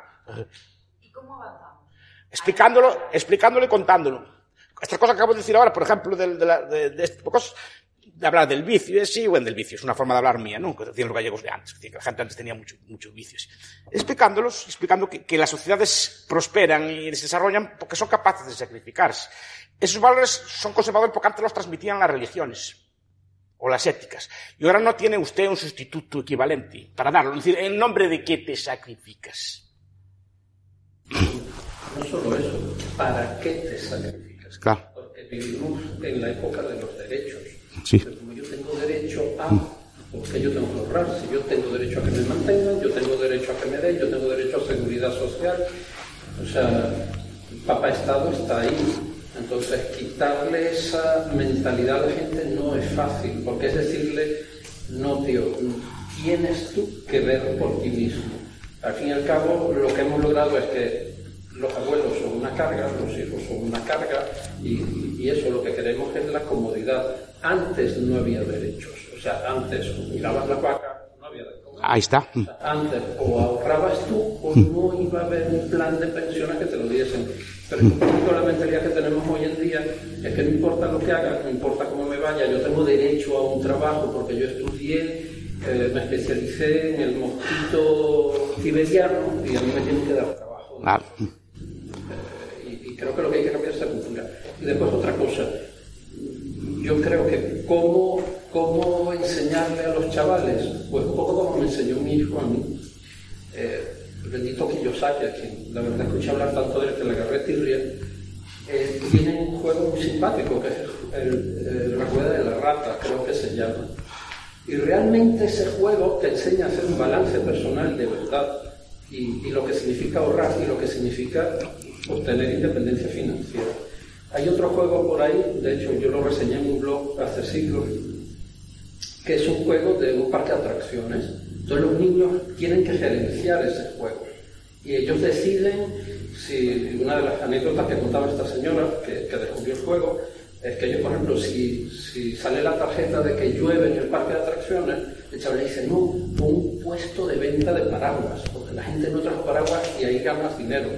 ¿Y cómo avanzamos? Explicándolo, explicándolo y contándolo. Esta cosa que acabo de decir ahora, por ejemplo, de, de, la, de, de este de cosas, de hablar del vicio, sí, bueno, del vicio, es una forma de hablar mía, ¿no? Que decían los gallegos de antes, que la gente antes tenía muchos mucho vicios. Explicándolos, explicando que, que, las sociedades prosperan y se desarrollan porque son capaces de sacrificarse. Esos valores son conservadores porque antes los transmitían las religiones o las éticas. Y ahora no tiene usted un sustituto equivalente para darlo. Es decir, ¿en nombre de qué te sacrificas? no solo eso, ¿para qué te sacrificas? Claro. Porque vivimos en la época de los derechos. Sí. Como yo tengo derecho a, porque yo tengo que ahorrar, si yo tengo derecho a que me mantengan, yo tengo derecho a que me den, yo tengo derecho a seguridad social, o sea, el Papa Estado está ahí. Entonces, quitarle esa mentalidad a la gente no es fácil, porque es decirle, no, tío, tienes tú que ver por ti mismo. Al fin y al cabo, lo que hemos logrado es que los abuelos son una carga, los hijos son una carga, y, y eso lo que queremos es la comodidad. Antes no había derechos, o sea, antes mirabas la vaca, no había de comer. Ahí está. O sea, antes o ahorrabas tú o no iba a haber un plan de pensiones que te lo diesen. Pero poquito la mentalidad que tenemos hoy en día es que no importa lo que haga, no importa cómo me vaya, yo tengo derecho a un trabajo porque yo estudié, eh, me especialicé en el mosquito siberiano y a mí me tienen que dar trabajo. Creo que lo que hay que cambiar es esa cultura. Y después otra cosa, yo creo que cómo, cómo enseñarle a los chavales, pues un poco como me enseñó mi hijo a mí. Eh, bendito Kiyosaki, a quien la verdad escuché hablar tanto de él que le agarré tirria, eh, tiene un juego muy simpático que es el- el- la rueda de la rata, creo que se llama. Y realmente ese juego te enseña a hacer un balance personal de verdad y lo que significa ahorrar y lo que significa obtener independencia financiera. Hay otro juego por ahí, de hecho yo lo reseñé en un blog hace siglos, que es un juego de un parque de atracciones. Entonces los niños tienen que gerenciar ese juego. Y ellos deciden si una de las anécdotas que contaba esta señora, que, descubrió el juego, es que ellos, por ejemplo, si, sale la tarjeta de que llueve en el parque de atracciones, el chaval dice, no, un puesto de venta de paraguas, porque la gente no trae paraguas y ahí ganas dinero.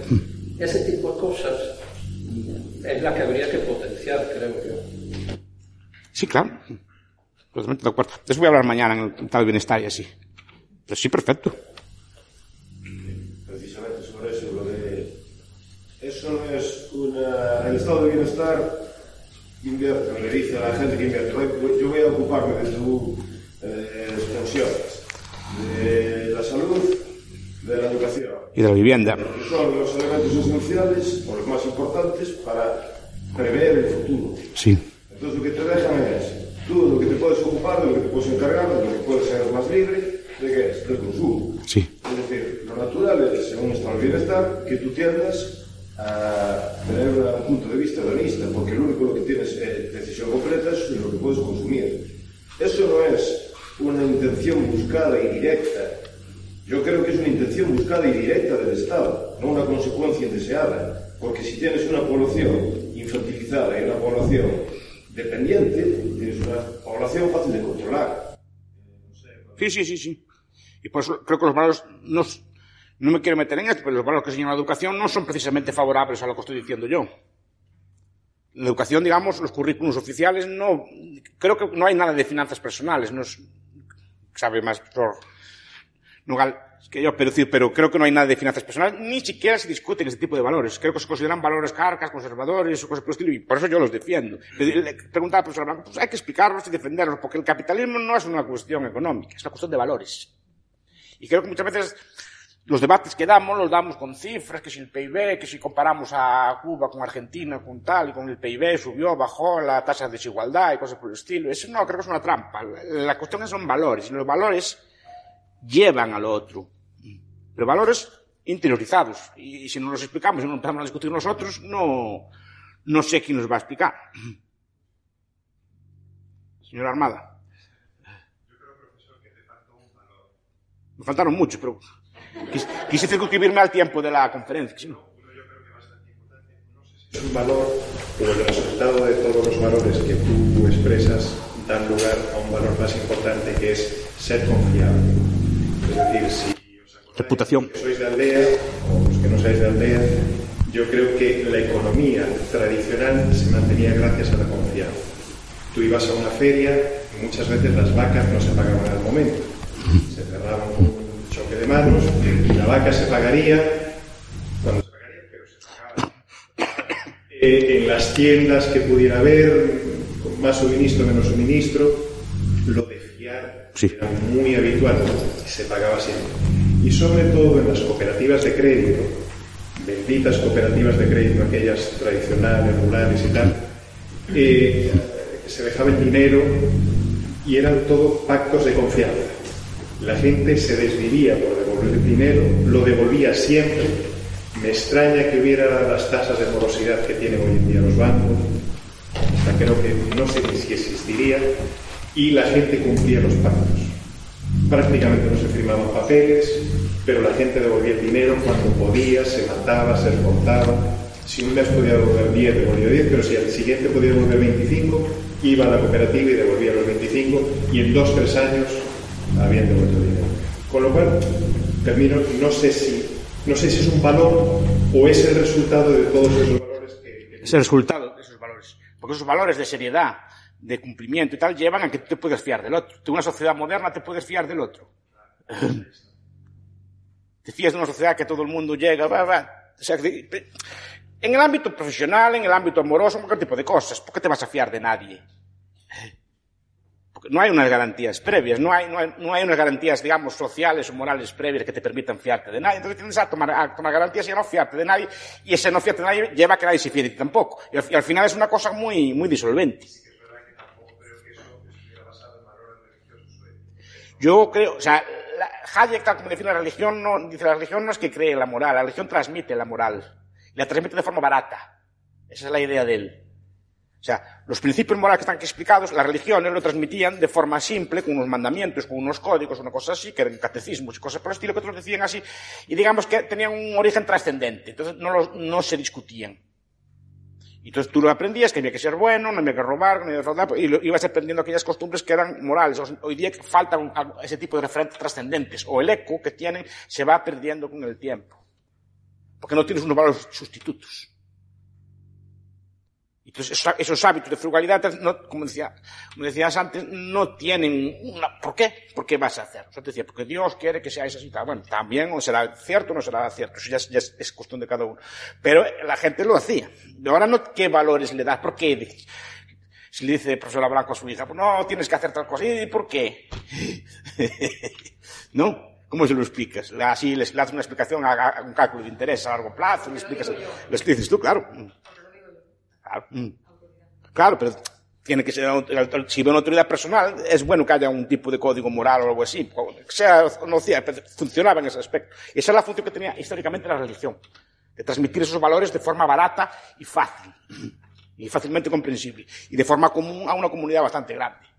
Ese tipo de cosas es la que habría que potenciar, creo yo. Sí, claro. Totalmente de acuerdo. De eso voy a hablar mañana en el tal bienestar y así. Pero sí, perfecto. precisamente sobre eso, lo de eso no es una el estado de bienestar invierte, le dice a la gente que invierte, "Oye, yo voy a ocuparme de tus eh, pensiones, de la salud, de la educación, Y de la vivienda. son los elementos esenciales o los más importantes para prever el futuro. Sí. Entonces lo que te dejan es tú lo que te puedes ocupar, de lo que te puedes encargar, de lo que puedes ser más libre, ¿de qué es? Del consumo. Sí. Es decir, lo natural es, según está el bienestar, que tú tiendas a tener un punto de vista hedonista, porque lo único lo que tienes eh, decisión completa es lo que puedes consumir. Eso no es una intención buscada y directa. Yo creo que es una intención buscada y directa del Estado, no una consecuencia indeseada. Porque si tienes una población infantilizada y una población dependiente, tienes una población fácil de controlar. Sí, sí, sí, sí. Y por eso creo que los valores, no, no me quiero meter en esto, pero los valores que enseñan la educación no son precisamente favorables a lo que estoy diciendo yo. La educación, digamos, los currículos oficiales, no, creo que no hay nada de finanzas personales, no es, sabe más por Nugal que yo, pero, pero creo que no hay nada de finanzas personales, ni siquiera se discuten ese tipo de valores. Creo que se consideran valores carcas, conservadores o cosas por el estilo, y por eso yo los defiendo. Le preguntaba al profesor Blanco, pues hay que explicarlos y defenderlos, porque el capitalismo no es una cuestión económica, es una cuestión de valores. Y creo que muchas veces los debates que damos los damos con cifras, que si el PIB, que si comparamos a Cuba con Argentina, con tal, y con el PIB subió, bajó la tasa de desigualdad y cosas por el estilo. Eso no, creo que es una trampa. La cuestión es son valores, y los valores llevan al otro. Pero valores interiorizados. Y, si no los explicamos y no empezamos a discutir nosotros, no, no sé quién nos va a explicar. Señora Armada. Me faltaron muchos, pero quis- quise circunscribirme al tiempo de la conferencia. si no. Es un valor, pero el resultado de todos los valores que tú expresas dan lugar a un valor más importante que es ser confiable. Decir, si os Reputación. que sois de aldea o los que no sois de aldea, yo creo que la economía tradicional se mantenía gracias a la confianza. Tú ibas a una feria y muchas veces las vacas no se pagaban al momento. Se cerraba un choque de manos y la vaca se pagaría cuando se pagaría, pero se pagaba eh, en las tiendas que pudiera haber, con más suministro, menos suministro, Sí. era muy habitual y se pagaba siempre. Y sobre todo en las cooperativas de crédito, benditas cooperativas de crédito, aquellas tradicionales, rurales y tal, eh, se dejaba el dinero y eran todo pactos de confianza. La gente se desvivía por devolver el dinero, lo devolvía siempre. Me extraña que hubiera las tasas de morosidad que tienen hoy en día los bancos, hasta creo que no sé si existiría, y la gente cumplía los pactos. Prácticamente no se firmaban papeles, pero la gente devolvía el dinero cuando podía, se mataba, se esforzaba. Si un mes podía devolver 10, devolvía 10, pero si al siguiente podía devolver 25, iba a la cooperativa y devolvía los 25 y en dos, tres años habían devuelto el dinero. Con lo cual, termino, no sé si, no sé si es un valor o es el resultado de todos esos valores que... que... Es el resultado de esos valores. Porque esos valores de seriedad, de cumplimiento y tal, llevan a que tú te puedes fiar del otro. En una sociedad moderna te puedes fiar del otro. [clears throat] te fías de una sociedad que todo el mundo llega, va, va. O en el ámbito profesional, en el ámbito amoroso, cualquier tipo de cosas. ¿Por qué te vas a fiar de nadie? Porque no hay unas garantías previas, no hay, no hay, no hay unas garantías, digamos, sociales o morales previas que te permitan fiarte de nadie. Entonces tienes a tomar, a tomar garantías y a no fiarte de nadie, y ese no fiarte de nadie lleva a que nadie se fíe de ti tampoco. Y al final es una cosa muy, muy disolvente. Yo creo, o sea, la, Hayek, tal como define la religión, no, dice la religión no es que cree la moral, la religión transmite la moral. La transmite de forma barata. Esa es la idea de él. O sea, los principios morales que están aquí explicados, las religiones lo transmitían de forma simple, con unos mandamientos, con unos códigos, una cosa así, que eran catecismos y cosas por el estilo, que otros decían así, y digamos que tenían un origen trascendente. Entonces no, los, no se discutían. Y entonces tú lo aprendías, que había que ser bueno, no había que robar, no había que fraudar, y ibas aprendiendo aquellas costumbres que eran morales. Hoy día faltan ese tipo de referentes trascendentes, o el eco que tienen se va perdiendo con el tiempo. Porque no tienes unos valores sustitutos. Entonces, esos, esos hábitos de frugalidad, no, como, decía, como decías antes, no tienen una... ¿Por qué? ¿Por qué vas a hacer? O sea, te decía, porque Dios quiere que seáis así. Bueno, también, o será cierto o no será cierto. Eso ya es, ya es, es, cuestión de cada uno. Pero la gente lo hacía. Y ahora no, ¿qué valores le das? ¿Por qué? Si le dice el profesor Blanco a su hija, pues no, tienes que hacer tal cosa. ¿Y por qué? [laughs] ¿No? ¿Cómo se lo explicas? Así les, le haces una explicación a, a, un cálculo de interés a largo plazo, le explicas, le dices tú, claro. Claro, claro pero tiene que ser, si ve una autoridad personal, es bueno que haya un tipo de código moral o algo así, sea no sea, funcionaba en ese aspecto. Y esa es la función que tenía históricamente la religión, de transmitir esos valores de forma barata y fácil, y fácilmente comprensible, y de forma común a una comunidad bastante grande.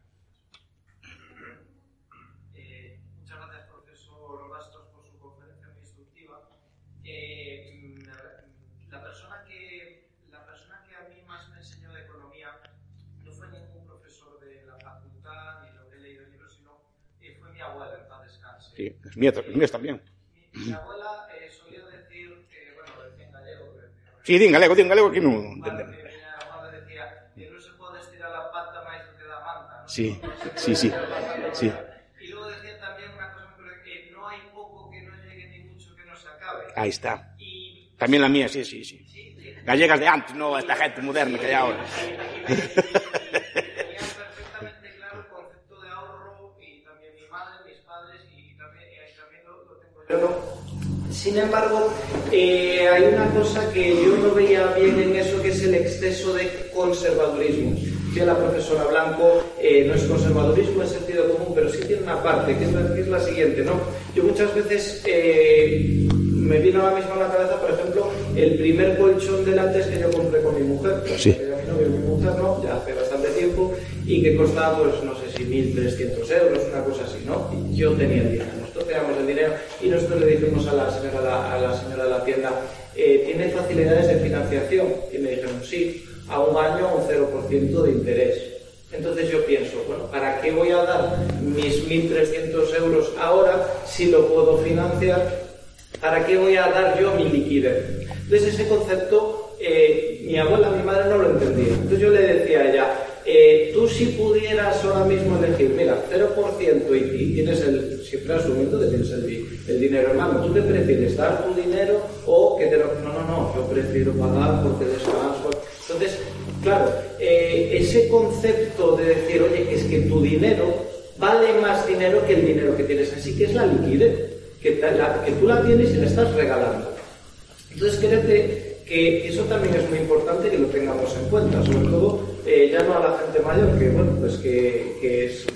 Es mío, es mío también. Mi, abuela eh, solía decir que, bueno, decía en gallego. Sí, di en galego, di en galego, aquí no entendemos. Mi abuela decía que non se pode estirar a pata máis do que da manta. ¿no? Sí, sí, sí, sí. Y luego decía también una cosa que no hay poco que no llegue ni mucho que no se acabe. Ahí está. Y, También la mía, sí, sí, sí. sí, sí. Gallegas de antes, no esta gente moderna que hay ahora. Tenían perfectamente claro el concepto de ahorro y también mi madre, mis padres y también, y también lo, lo tengo yo. Sin embargo, eh, hay una cosa que yo no veía bien en eso, que es el exceso de conservadurismo. Decía la profesora Blanco, eh, no es conservadurismo en sentido común, pero sí tiene una parte, que es la, que es la siguiente, ¿no? Yo muchas veces eh, me vino ahora mismo a la cabeza, por ejemplo, el primer colchón de látex que yo compré con mi mujer. Sí. Mi novio mi mujer no, ya hace bastante tiempo, y que costaba, pues, no sé si 1.300 euros, una cosa así, ¿no? Y yo tenía el dinero, teníamos el dinero, y nosotros le dijimos a la señora, a la señora de la tienda, eh, ¿tiene facilidades de financiación? Y me dijeron, sí, a un año un 0% de interés. Entonces yo pienso, bueno, ¿para qué voy a dar mis 1.300 euros ahora si lo puedo financiar? ¿Para qué voy a dar yo mi liquidez? Entonces ese concepto, eh, mi abuela, mi madre no lo entendía. Entonces yo le decía a ella, eh, tú si pudieras ahora mismo elegir, mira, 0% y, y tienes el, siempre asumiendo que tienes el, el, dinero en mano, ¿tú qué prefieres, dar tu dinero o que te lo... No, no, no, yo prefiero pagar porque descanso. Entonces, claro, eh, ese concepto de decir, oye, es que tu dinero vale más dinero que el dinero que tienes, así que es la liquidez, que, la, que tú la tienes y la estás regalando. Entonces, créete que eso también es muy importante que lo tengamos en cuenta, sobre todo eh, ya no a la gente mayor, que bueno, pues que, es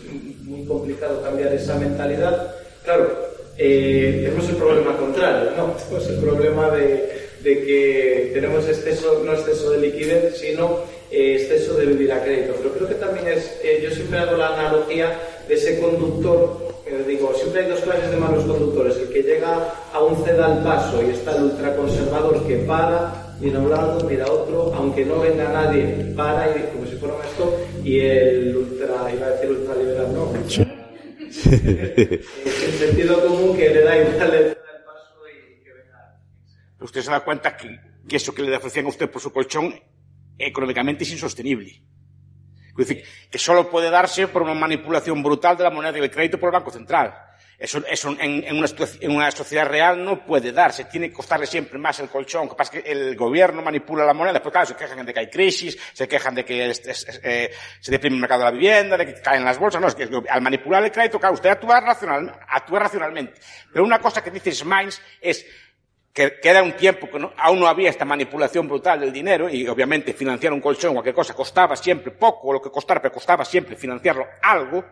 muy complicado cambiar esa mentalidad. Claro, eh, tenemos el problema contrario, ¿no? [laughs] Tenemos el problema de, de que tenemos exceso, no exceso de liquidez, sino eh, exceso de vivir a crédito. Pero creo que también es, eh, yo siempre hago la analogía de ese conductor digo, siempre hay dos clases de malos conductores, el que llega a un ceda al paso y está el ultraconservador que para, mira a un lado, mira a otro, aunque no venga nadie, para y como si fuera un esto, y el ultra, iba a decir ultraliberal, no, es el sentido común que le da igual el paso y que venga. Usted se da cuenta que, que eso que le ofrecían a usted por su colchón económicamente es insostenible. Es decir, que solo puede darse por una manipulación brutal de la moneda y del crédito por el Banco Central. Eso, eso en, en, una, en, una, sociedad real no puede darse. Tiene que costarle siempre más el colchón. Lo que el gobierno manipula la moneda. Pues claro, se quejan de que hay crisis, se quejan de que es, eh, se deprime el mercado de la vivienda, de que caen las bolsas. No, es que al manipular el crédito, claro, usted actúa, racional, actúa racionalmente. Pero una cosa que dice Smains es que, que un tiempo que no, aún no había esta manipulación brutal del dinero y obviamente financiar un colchón o cualquier cosa costaba siempre poco, lo que costara, pero costaba siempre financiarlo algo,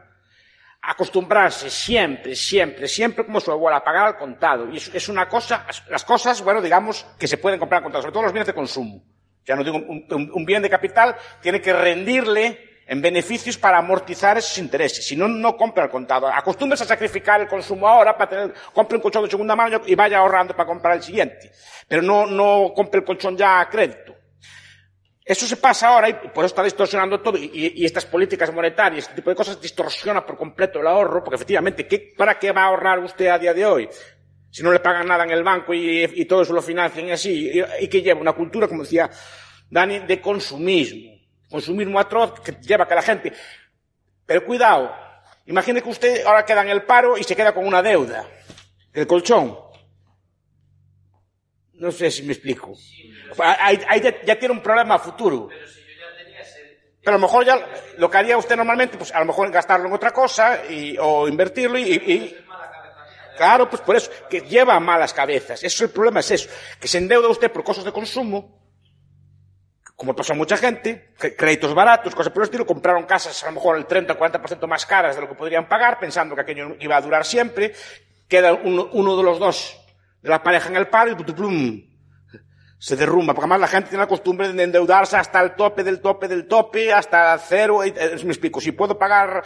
acostumbrarse siempre, siempre, siempre como su abuela a pagar al contado. Y es, es una cosa, las cosas, bueno, digamos, que se pueden comprar al contado, sobre todo los bienes de consumo. Ya no digo, un, un, bien de capital tiene que rendirle en beneficios para amortizar esos intereses. Si no, no compra al contado. Acostúmbrese a sacrificar el consumo ahora para tener, compre un colchón de segunda mano y vaya ahorrando para comprar el siguiente. Pero no, no compre el colchón ya a crédito. Eso se pasa ahora y por eso está distorsionando todo y, estas políticas monetarias, este tipo de cosas distorsiona por completo el ahorro, porque efectivamente, ¿qué, ¿para qué va a ahorrar usted a día de hoy? Si no le pagan nada en el banco y, y todo eso lo financian y así, y, y que lleva una cultura, como decía Dani, de consumismo consumismo atroz que lleva a que la gente... Pero cuidado, imagine que usted ahora queda en el paro y se queda con una deuda, el colchón. No sé si me explico. Ahí, ya, tiene un problema futuro. Pero a lo mejor ya lo que haría usted normalmente, pues a lo mejor gastarlo en otra cosa o invertirlo y, Claro, pues por eso, que lleva malas cabezas. Eso es el problema, es eso. Que se endeuda usted por cosas de consumo como pasa a mucha gente, créditos baratos, cosas por el estilo, compraron casas a lo mejor el 30 o 40% más caras de lo que podrían pagar, pensando que aquello iba a durar siempre, queda uno, uno de los dos de la pareja en el paro y plum, se derrumba, porque además la gente tiene la costumbre de endeudarse hasta el tope del tope del tope, hasta cero, y, eh, me explico, si puedo pagar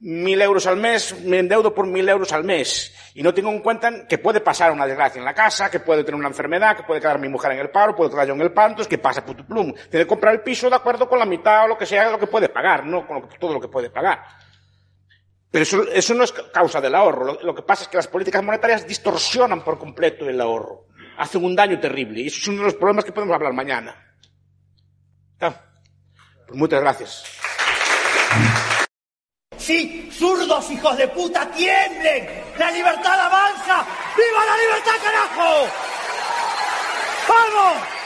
mil euros al mes, me endeudo por mil euros al mes. Y no tengo en cuenta que puede pasar una desgracia en la casa, que puede tener una enfermedad, que puede quedar mi mujer en el paro, puede quedar yo en el paro, entonces ¿qué pasa? Plum. Tiene que comprar el piso de acuerdo con la mitad o lo que sea, lo que puede pagar, no con que, todo lo que puede pagar. Pero eso, no es causa del ahorro. Lo, que pasa es que las políticas monetarias distorsionan por completo el ahorro. Hacen un daño terrible. Y eso es uno de los problemas que podemos hablar mañana. Pues muchas gracias. Sí, zurdos hijos de puta, tiemblen. La libertad avanza. ¡Viva la libertad, carajo! ¡Vamos!